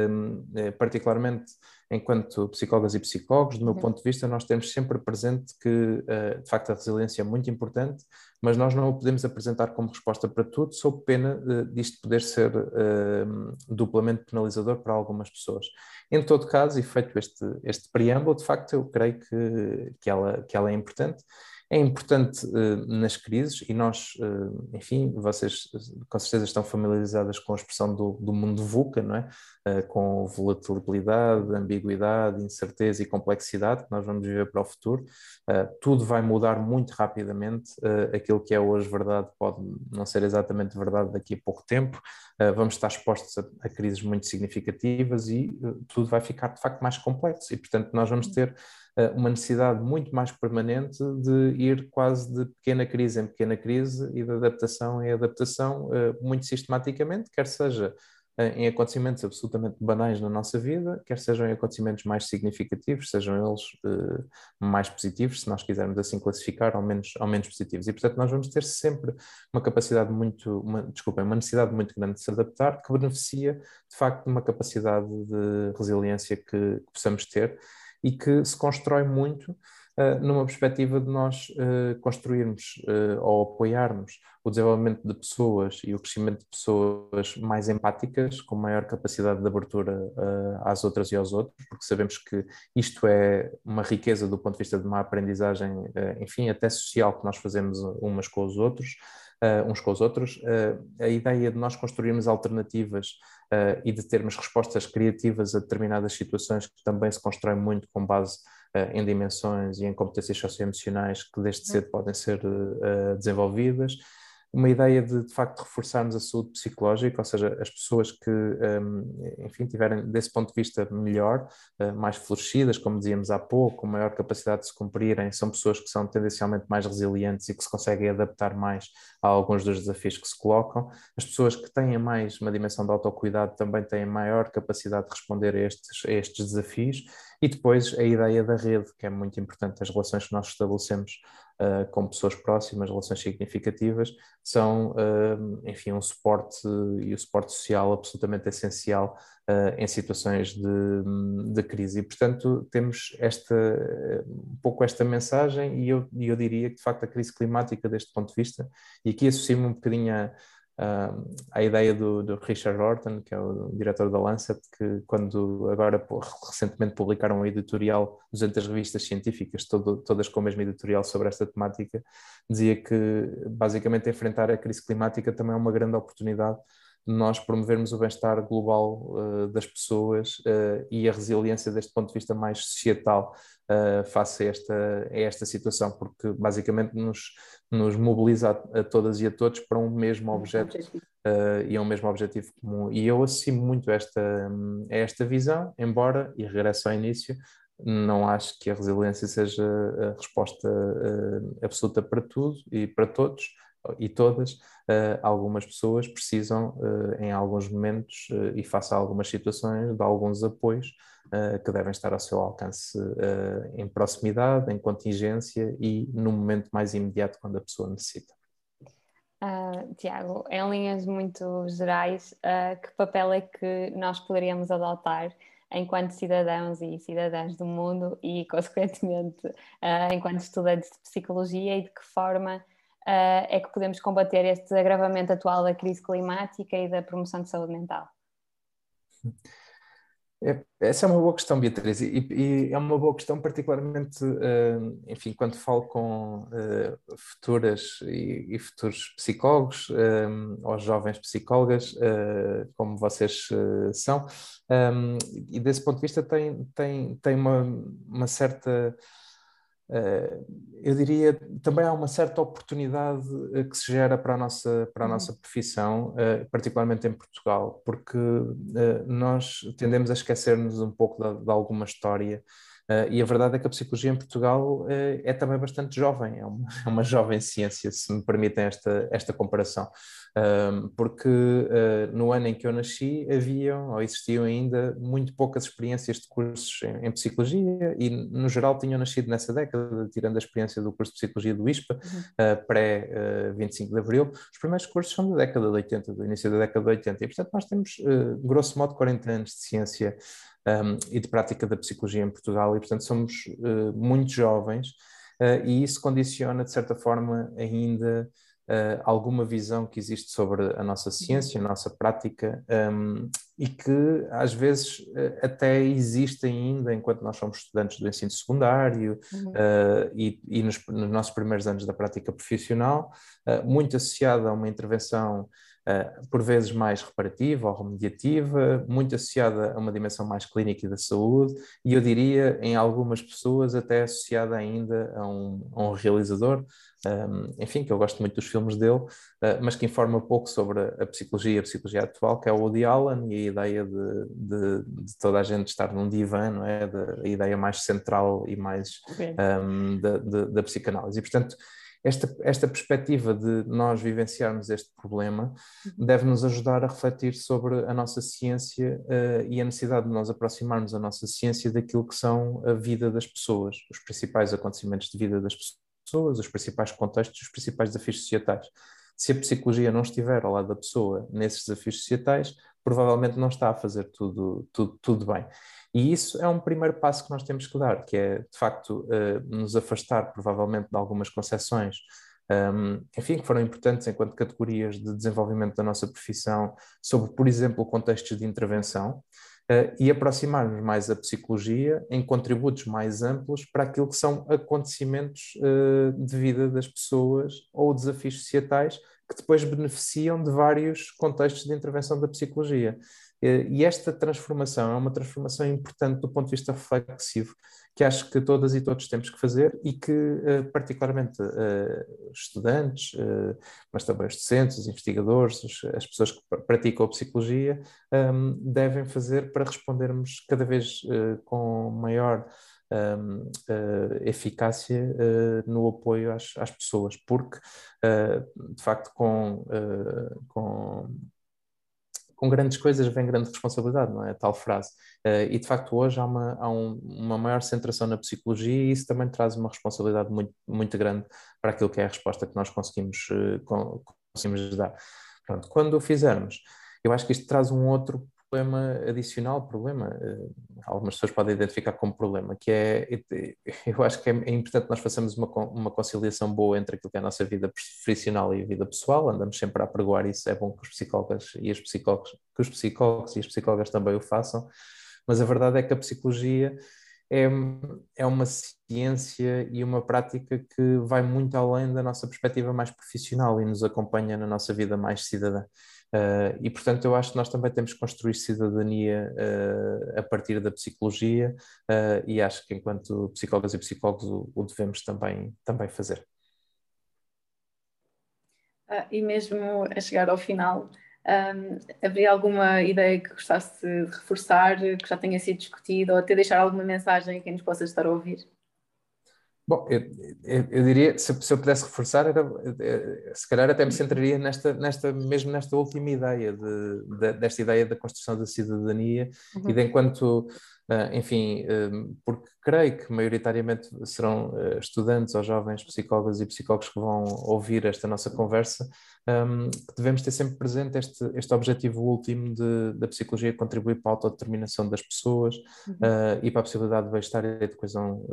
um, eh, particularmente enquanto psicólogas e psicólogos, do meu ponto de vista, nós temos sempre presente que, uh, de facto, a resiliência é muito importante, mas nós não o podemos apresentar como resposta para tudo, sob pena uh, disto poder ser uh, duplamente penalizador para algumas pessoas. Em todo caso, e feito este, este preâmbulo, de facto, eu creio que, que, ela, que ela é importante é importante uh, nas crises e nós, uh, enfim, vocês com certeza estão familiarizadas com a expressão do, do mundo VUCA, não é? Uh, com volatilidade, ambiguidade, incerteza e complexidade que nós vamos viver para o futuro. tudo vai mudar muito rapidamente. aquilo que é hoje verdade pode não ser exatamente verdade daqui a pouco tempo. vamos estar expostos a, a, crises muito significativas e tudo vai ficar de facto mais complexo e, portanto, nós vamos ter uma necessidade muito mais permanente de ir quase de pequena crise em pequena crise e de adaptação em adaptação, muito sistematicamente, quer seja em acontecimentos absolutamente banais na nossa vida, quer sejam em acontecimentos mais significativos, sejam eles mais positivos, se nós quisermos assim classificar, ou menos, ou menos positivos. E, portanto, nós vamos ter sempre uma capacidade muito, uma, desculpem, uma necessidade muito grande de se adaptar, que beneficia, de facto, de uma capacidade de resiliência que, que possamos ter e que se constrói muito uh, numa perspectiva de nós uh, construirmos uh, ou apoiarmos o desenvolvimento de pessoas e o crescimento de pessoas mais empáticas, com maior capacidade de abertura às outras e aos outros, porque sabemos que isto é uma riqueza do ponto de vista de uma aprendizagem, enfim, até social que nós fazemos umas com os outros. Uh, uns com os outros, uh, a ideia de nós construirmos alternativas uh, e de termos respostas criativas a determinadas situações que também se constrói muito com base em dimensões e em competências socioemocionais que desde cedo podem ser desenvolvidas. Uma ideia de, de facto, reforçarmos a saúde psicológica, ou seja, as pessoas que, um, enfim, tiverem, desse ponto de vista, melhor, uh, mais florescidas, como dizíamos há pouco, com maior capacidade de se cumprirem, são pessoas que são tendencialmente mais resilientes e que se conseguem adaptar mais a alguns dos desafios que se colocam. As pessoas que têm mais uma dimensão de autocuidado também têm maior capacidade de responder a estes, a estes desafios e depois a ideia da rede, que é muito importante, as relações que nós estabelecemos uh, com pessoas próximas, relações significativas, são, uh, enfim, um suporte e o suporte social absolutamente essencial uh, em situações de, de, crise. E, portanto, temos esta, um pouco esta mensagem e eu, eu diria que, de facto, a crise climática, deste ponto de vista, e aqui associo-me um bocadinho a a ideia do, do, Richard Horton, que é o diretor da Lancet, que quando agora recentemente publicaram um editorial, 200 revistas científicas, todo, todas com o mesmo editorial sobre esta temática, dizia que basicamente enfrentar a crise climática também é uma grande oportunidade nós promovermos o bem-estar global uh, das pessoas uh, e a resiliência deste ponto de vista mais societal uh, face a esta, a esta situação, porque basicamente nos, nos mobiliza a, a todas e a todos para um mesmo objeto e a um mesmo objetivo comum. E eu associo muito esta, a esta visão, embora, e regresso ao início, não acho que a resiliência seja a resposta absoluta para tudo e para todos e todas, uh, algumas pessoas precisam, uh, em alguns momentos uh, e face a algumas situações, de alguns apoios que devem estar ao seu alcance em proximidade, em contingência e no momento mais imediato quando a pessoa necessita. Uh, Tiago, em linhas muito gerais, uh, que papel é que nós poderíamos adotar enquanto cidadãos e cidadãs do mundo e, consequentemente, uh, enquanto estudantes de psicologia e de que forma é que podemos combater este agravamento atual da crise climática e da promoção de saúde mental? É, essa é uma boa questão, Beatriz, e, e é uma boa questão, particularmente, uh, enfim, quando falo com uh, futuras e, e, futuros psicólogos, ou jovens psicólogas, como vocês são, e desse ponto de vista tem, tem, tem uma, uma certa eu diria também há uma certa oportunidade eh, que se gera para a nossa, para a uhum. nossa profissão, uh, particularmente em Portugal, porque nós tendemos a esquecer-nos um pouco de, de alguma história e a verdade é que a psicologia em Portugal é também bastante jovem, é uma, é uma, jovem ciência, se me permitem esta, esta comparação. Uh, porque no ano em que eu nasci haviam ou existiam ainda muito poucas experiências de cursos em, em, psicologia e, no geral, tinham nascido nessa década, tirando a experiência do curso de psicologia do ISPA, uhum. pré-25 de Abril. Os primeiros cursos são da década de 80, do início da década de 80, e portanto nós temos, grosso modo, 40 anos de ciência um, e de prática da psicologia em Portugal, e portanto somos uh, muito jovens, uh, e isso condiciona de certa forma ainda uh, alguma visão que existe sobre a nossa ciência, a nossa prática, um, e que às vezes até existe ainda enquanto nós somos estudantes do ensino secundário uhum. e, e nos, nos, nossos primeiros anos da prática profissional, muito associada a uma intervenção uh, por vezes mais reparativa ou remediativa, muito associada a uma dimensão mais clínica e da saúde, e eu diria, em algumas pessoas, até associada ainda a um, a um realizador, um, enfim, que eu gosto muito dos filmes dele, uh, mas que informa pouco sobre a, psicologia, a psicologia atual, que é o Woody Allen e a ideia de, de, de toda a gente estar num divã, não é? De, a ideia mais central e mais um, da, da psicanálise. E, portanto, esta, esta perspectiva de nós vivenciarmos este problema deve nos ajudar a refletir sobre a nossa ciência uh, e a necessidade de nós aproximarmos a nossa ciência daquilo que são a vida das pessoas, os principais acontecimentos de vida das pessoas, os principais contextos, os principais desafios societais. Se a psicologia não estiver ao lado da pessoa nesses desafios societais, provavelmente não está a fazer tudo, tudo, tudo bem. E isso é um primeiro passo que nós temos que dar, que é, de facto, uh, nos afastar, provavelmente, de algumas concessões, um, enfim, que foram importantes enquanto categorias de desenvolvimento da nossa profissão, sobre, por exemplo, contextos de intervenção, uh, e aproximarmos mais a psicologia em contributos mais amplos para aquilo que são acontecimentos uh, de vida das pessoas ou desafios societais que depois beneficiam de vários contextos de intervenção da psicologia. Eh, e esta transformação é uma transformação importante do ponto de vista reflexivo, que acho que todas e todos temos que fazer e que, eh, particularmente, eh, estudantes, mas também os docentes, os investigadores, as pessoas que praticam a psicologia, ehm, devem fazer para respondermos cada vez com maior. Um, uh, eficácia uh, no apoio às, às pessoas, porque uh, de facto com, com com grandes coisas vem grande responsabilidade, não é? Tal frase. Uh, e de facto hoje há, uma, há um, uma maior centração na psicologia e isso também traz uma responsabilidade muito, muito grande para aquilo que é a resposta que nós conseguimos, uh, conseguimos dar. Pronto, quando o fizermos, eu acho que isto traz um outro problema adicional, problema, uh, algumas pessoas podem identificar como problema, que é, eu acho que é, é, importante nós façamos uma, uma conciliação boa entre aquilo que é a nossa vida profissional e a vida pessoal, andamos sempre a apregoar isso, é bom que os psicólogos e os psicólogos, que os psicólogos e as psicólogas também o façam, mas a verdade é que a psicologia é, é uma ciência e uma prática que vai muito além da nossa perspectiva mais profissional e nos acompanha na nossa vida mais cidadã. Uh, e, portanto, eu acho que nós também temos que construir cidadania uh, a partir da psicologia uh, e acho que, enquanto psicólogas e psicólogos, o, o devemos também, também fazer. Ah, e mesmo a chegar ao final, um, haveria alguma ideia que gostasse de reforçar, que já tenha sido discutido, ou até deixar alguma mensagem a quem nos possa estar a ouvir? Bom, eu, eu, eu diria, se, se, eu pudesse reforçar, era, eh, se calhar até me centraria nesta, nesta mesmo nesta última ideia, de, de desta ideia da construção da cidadania uhum. e de enquanto, uh, enfim, uh, porque creio que maioritariamente serão estudantes ou jovens psicólogos e psicólogos que vão ouvir esta nossa conversa, um, devemos ter sempre presente este, este objetivo último de, da psicologia contribuir para a autodeterminação das pessoas uhum. e para a possibilidade de bem-estar e de coesão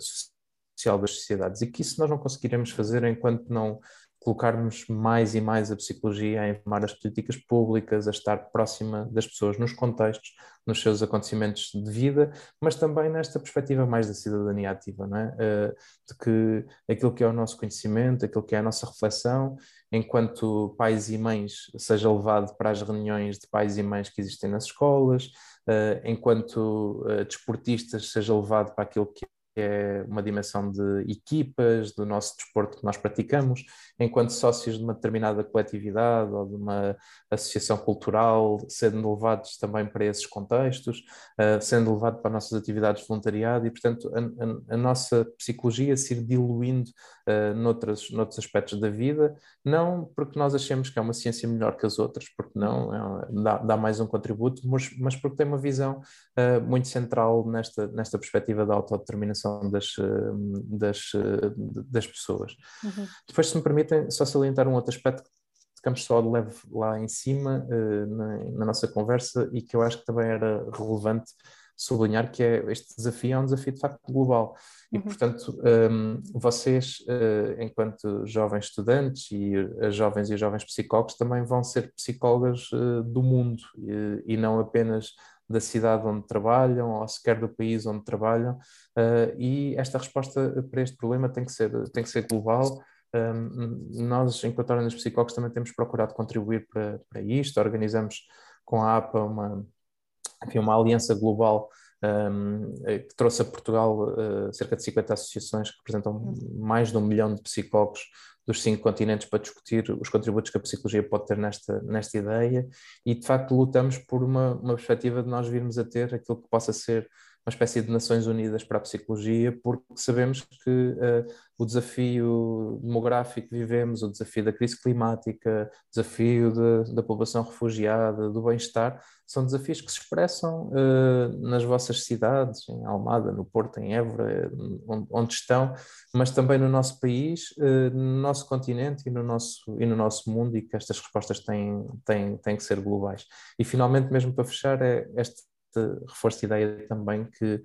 social social das sociedades e que isso nós não conseguiremos fazer enquanto não colocarmos mais e mais a psicologia a informar as políticas públicas, a estar próxima das pessoas nos contextos, nos seus acontecimentos de vida, mas também nesta perspectiva mais da cidadania ativa, não é? Eh, de que aquilo que é o nosso conhecimento, aquilo que é a nossa reflexão, enquanto pais e mães, seja levado para as reuniões de pais e mães que existem nas escolas, eh, enquanto eh, desportistas, seja levado para aquilo que é uma dimensão de equipas, do nosso desporto que nós praticamos, enquanto sócios de uma determinada coletividade ou de uma associação cultural, sendo levados também para esses contextos, uh, sendo levado para nossas atividades de voluntariado e, portanto, a, a, a nossa psicologia se ir diluindo uh, noutros, noutros aspectos da vida, não porque nós achemos que é uma ciência melhor que as outras, porque não, é, dá, dá, mais um contributo, mas, mas porque tem uma visão uh, muito central nesta, nesta perspectiva da autodeterminação das, das, das pessoas. Uhum. Depois, se me permite, permitem só salientar um outro aspecto que ficamos só de leve lá em cima uh, na, na, nossa conversa e que eu acho que também era relevante sublinhar que é este desafio é um desafio de facto global. E uhum. portanto um, ehm, vocês uh, enquanto jovens estudantes e as jovens e jovens psicólogos também vão ser psicólogas uh, do mundo e, e não apenas da cidade onde trabalham ou sequer do país onde trabalham. E esta resposta para este problema tem que ser tem que ser global nós, enquanto Ordem dos Psicólogos, também temos procurado contribuir para, para isto. Organizamos com a APA uma, enfim, uma aliança global um, que trouxe a Portugal uh, cerca de 50 associações que representam mais de um milhão de psicólogos dos cinco continentes para discutir os contributos que a psicologia pode ter nesta, nesta ideia e, de facto, lutamos por uma, uma perspectiva de nós virmos a ter aquilo que possa ser uma espécie de Nações Unidas para a psicologia, porque sabemos que uh, o desafio demográfico que vivemos, o desafio da crise climática, o desafio de, da população refugiada, do bem-estar, são desafios que se expressam uh, nas vossas cidades, em Almada, no Porto, em Évora, onde, onde estão, mas também no nosso país, uh, no nosso continente e no nosso, e no nosso mundo, e que estas respostas têm, têm, têm que ser globais. E finalmente, mesmo para fechar, é este reforço de ideia também que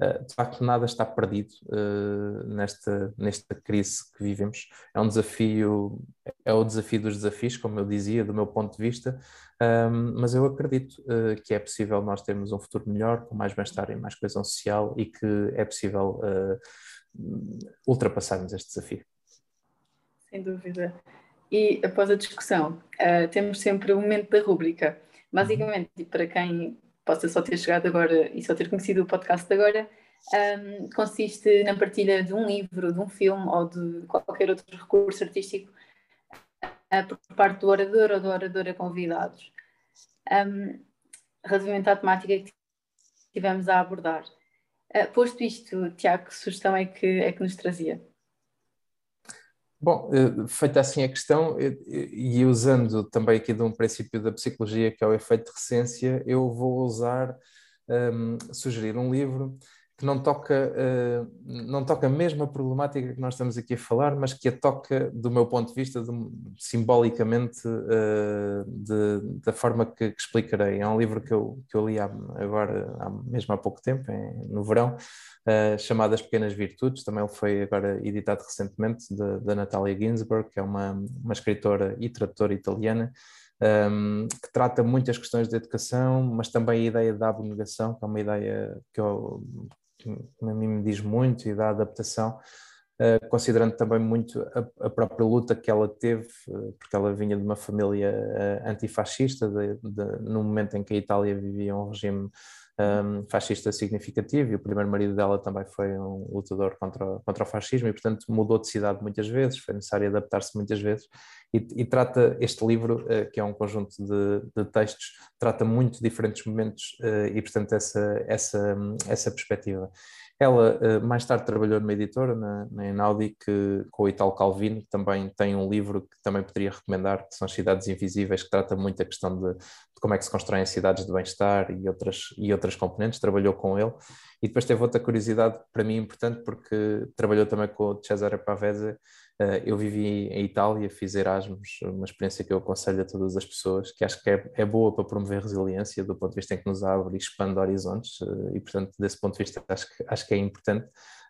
eh, de facto nada está perdido uh, nesta, nesta crise que vivemos. É um desafio, é o desafio dos desafios, como eu dizia, do meu ponto de vista, um, mas eu acredito uh, que é possível nós termos um futuro melhor, com mais bem-estar e mais coesão social e que é possível ultrapassarmos este desafio. Sem dúvida. E após a discussão, temos sempre o momento da rúbrica. Basicamente, para quem possa só ter chegado agora e só ter conhecido o podcast agora, um, consiste na partilha de um livro, de um filme ou de qualquer outro recurso artístico uh, por parte do orador ou da oradora convidados. Um, relativamente à temática que tivemos a abordar. Uh, posto isto, Tiago, que sugestão é que, é que nos trazia? Bom, eh, feita assim a questão, e usando também aqui de um princípio da psicologia que é o efeito de recência, eu vou usar, um, sugerir um livro que não toca, uh, não toca a mesma problemática que nós estamos aqui a falar, mas que a toca, do meu ponto de vista, de, simbolicamente, uh, de, da forma que, que, explicarei. É um livro que eu, que eu li há, agora, há, mesmo há pouco tempo, em, no verão, uh, chamado As Pequenas Virtudes. Também ele foi agora editado recentemente, da Natalia Ginsburg, que é uma, uma escritora e tradutora italiana. Um, que trata muitas questões de educação, mas também a ideia da abnegação, que é uma ideia que eu, a mim me diz muito e da adaptação, uh, considerando também muito a, a, própria luta que ela teve, uh, porque ela vinha de uma família uh, antifascista, de, de, no momento em que a Itália vivia um regime um, fascista significativo e o primeiro marido dela também foi um lutador contra, contra o fascismo e, portanto, mudou de cidade muitas vezes, foi necessário adaptar-se muitas vezes e, e, trata este livro, uh, que é um conjunto de, de, textos, trata muito diferentes momentos uh, e, portanto, essa, essa, essa perspectiva. Ela uh, mais tarde trabalhou numa editora, na, na que, com o Italo Calvino, que também tem um livro que também poderia recomendar, que são Cidades Invisíveis, que trata muito a questão de, de como é que se constroem cidades de bem-estar e outras, e outras componentes, trabalhou com ele. E depois teve outra curiosidade para mim importante, porque trabalhou também com o Cesare Pavese, Uh, eu vivi em Itália, fiz Erasmus, uma experiência que eu aconselho a todas as pessoas, que acho que é, é boa para promover resiliência, do ponto de vista em que nos abre e expande horizontes, uh, e portanto, desse ponto de vista, acho que, acho que é importante.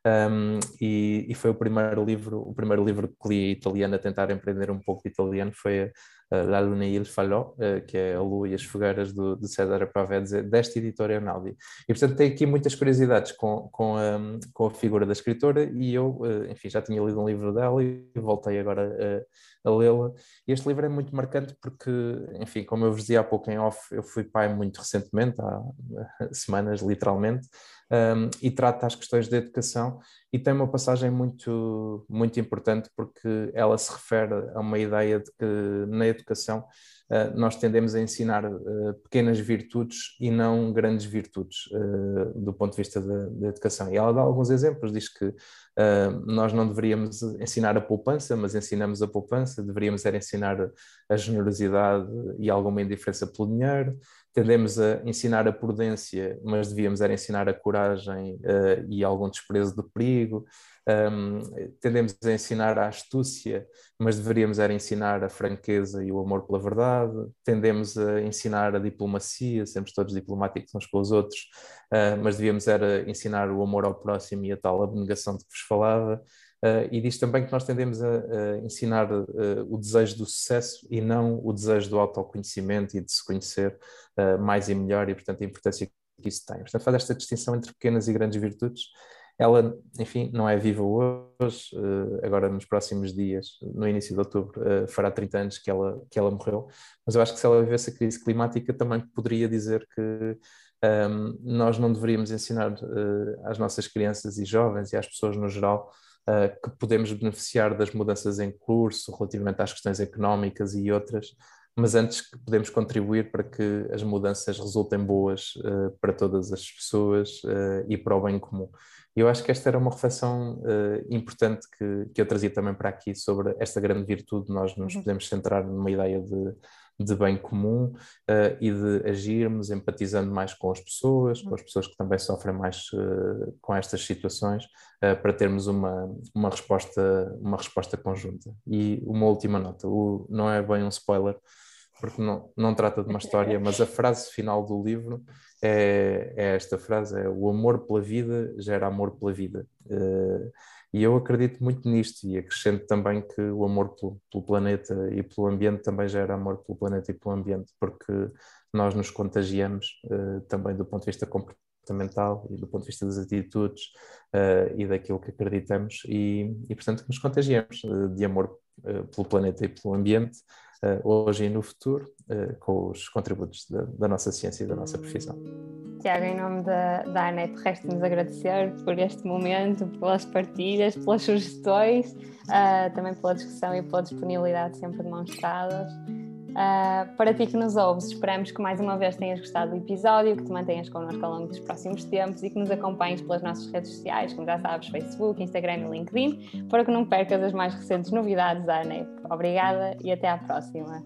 Um, e, e, foi o primeiro livro, o primeiro livro que li italiano a tentar empreender um pouco de italiano foi uh, La Luna e il Falò, uh, que é a Lua e as Fogueiras do, de César Pavese, desta editora Enaudi. E portanto tem aqui muitas curiosidades com, com, a, com a figura da escritora e eu, uh, enfim, já tinha lido um livro dela e voltei agora a lê-la. Este livro é muito marcante porque, enfim, como eu vos dizia há pouco em off, eu fui pai muito recentemente, há semanas literalmente, um, e trata as questões da educação e tem uma passagem muito, muito importante porque ela se refere a uma ideia de que na educação uh, nós tendemos a ensinar uh, pequenas virtudes e não grandes virtudes uh, do ponto de vista da, da, educação. E ela dá alguns exemplos, diz que nós não deveríamos ensinar a poupança, mas ensinamos a poupança, deveríamos era ensinar a generosidade e alguma indiferença pelo dinheiro, tendemos a ensinar a prudência, mas devíamos era ensinar a coragem uh, e algum desprezo do perigo. Um, tendemos a ensinar a astúcia, mas deveríamos era ensinar a franqueza e o amor pela verdade. Tendemos a ensinar a diplomacia, sermos todos diplomáticos uns com os outros, uh, mas devíamos era ensinar o amor ao próximo e a tal abnegação de que vos falava. Uh, e diz também que nós tendemos a, a ensinar uh, o desejo do sucesso e não o desejo do autoconhecimento e de se conhecer uh, mais e melhor, e portanto a importância que isso tem. Portanto, faz esta distinção entre pequenas e grandes virtudes. Ela, enfim, não é viva hoje, agora nos próximos dias, no início de outubro, fará 30 anos que ela, que ela morreu, mas eu acho que se ela vivesse a crise climática também poderia dizer que um, ehm, nós não deveríamos ensinar às nossas crianças e jovens e às pessoas no geral que podemos beneficiar das mudanças em curso relativamente às questões económicas e outras, mas antes que podemos contribuir para que as mudanças resultem boas uh, para todas as pessoas uh, e para o bem comum. E eu acho que esta era uma reflexão uh, importante que, que eu trazia também para aqui sobre esta grande virtude, nós nos uhum. podemos centrar numa ideia de, de bem comum uh, e de agirmos empatizando mais com as pessoas, com as pessoas que também sofrem mais uh, com estas situações, uh, para termos uma, uma, resposta, uma resposta conjunta. E uma última nota, o, não é bem um spoiler, porque não, não trata de uma história, mas a frase final do livro é, é esta frase, é o amor pela vida gera amor pela vida. Uh, e eu acredito muito nisto e acrescento também que o amor pelo, pelo, planeta e pelo ambiente também gera amor pelo planeta e pelo ambiente, porque nós nos contagiamos uh, também do ponto de vista comportamental e do ponto de vista das atitudes uh, e daquilo que acreditamos e, e portanto, nos contagiamos de amor pelo planeta e pelo ambiente uh, hoje e no futuro, uh, com os contributos da, da, nossa ciência e da nossa profissão. Tiago, em nome da, da ANEP, resta-nos agradecer por este momento, pelas partilhas, pelas sugestões, uh, também pela discussão e pela disponibilidade sempre demonstradas. Uh, para ti que nos ouves, esperamos que mais uma vez tenhas gostado do episódio, que te mantenhas connosco ao longo dos próximos tempos e que nos acompanhes pelas nossas redes sociais, como já sabes, Facebook, Instagram e LinkedIn, para que não percas as mais recentes novidades da ANEP. Obrigada e até à próxima.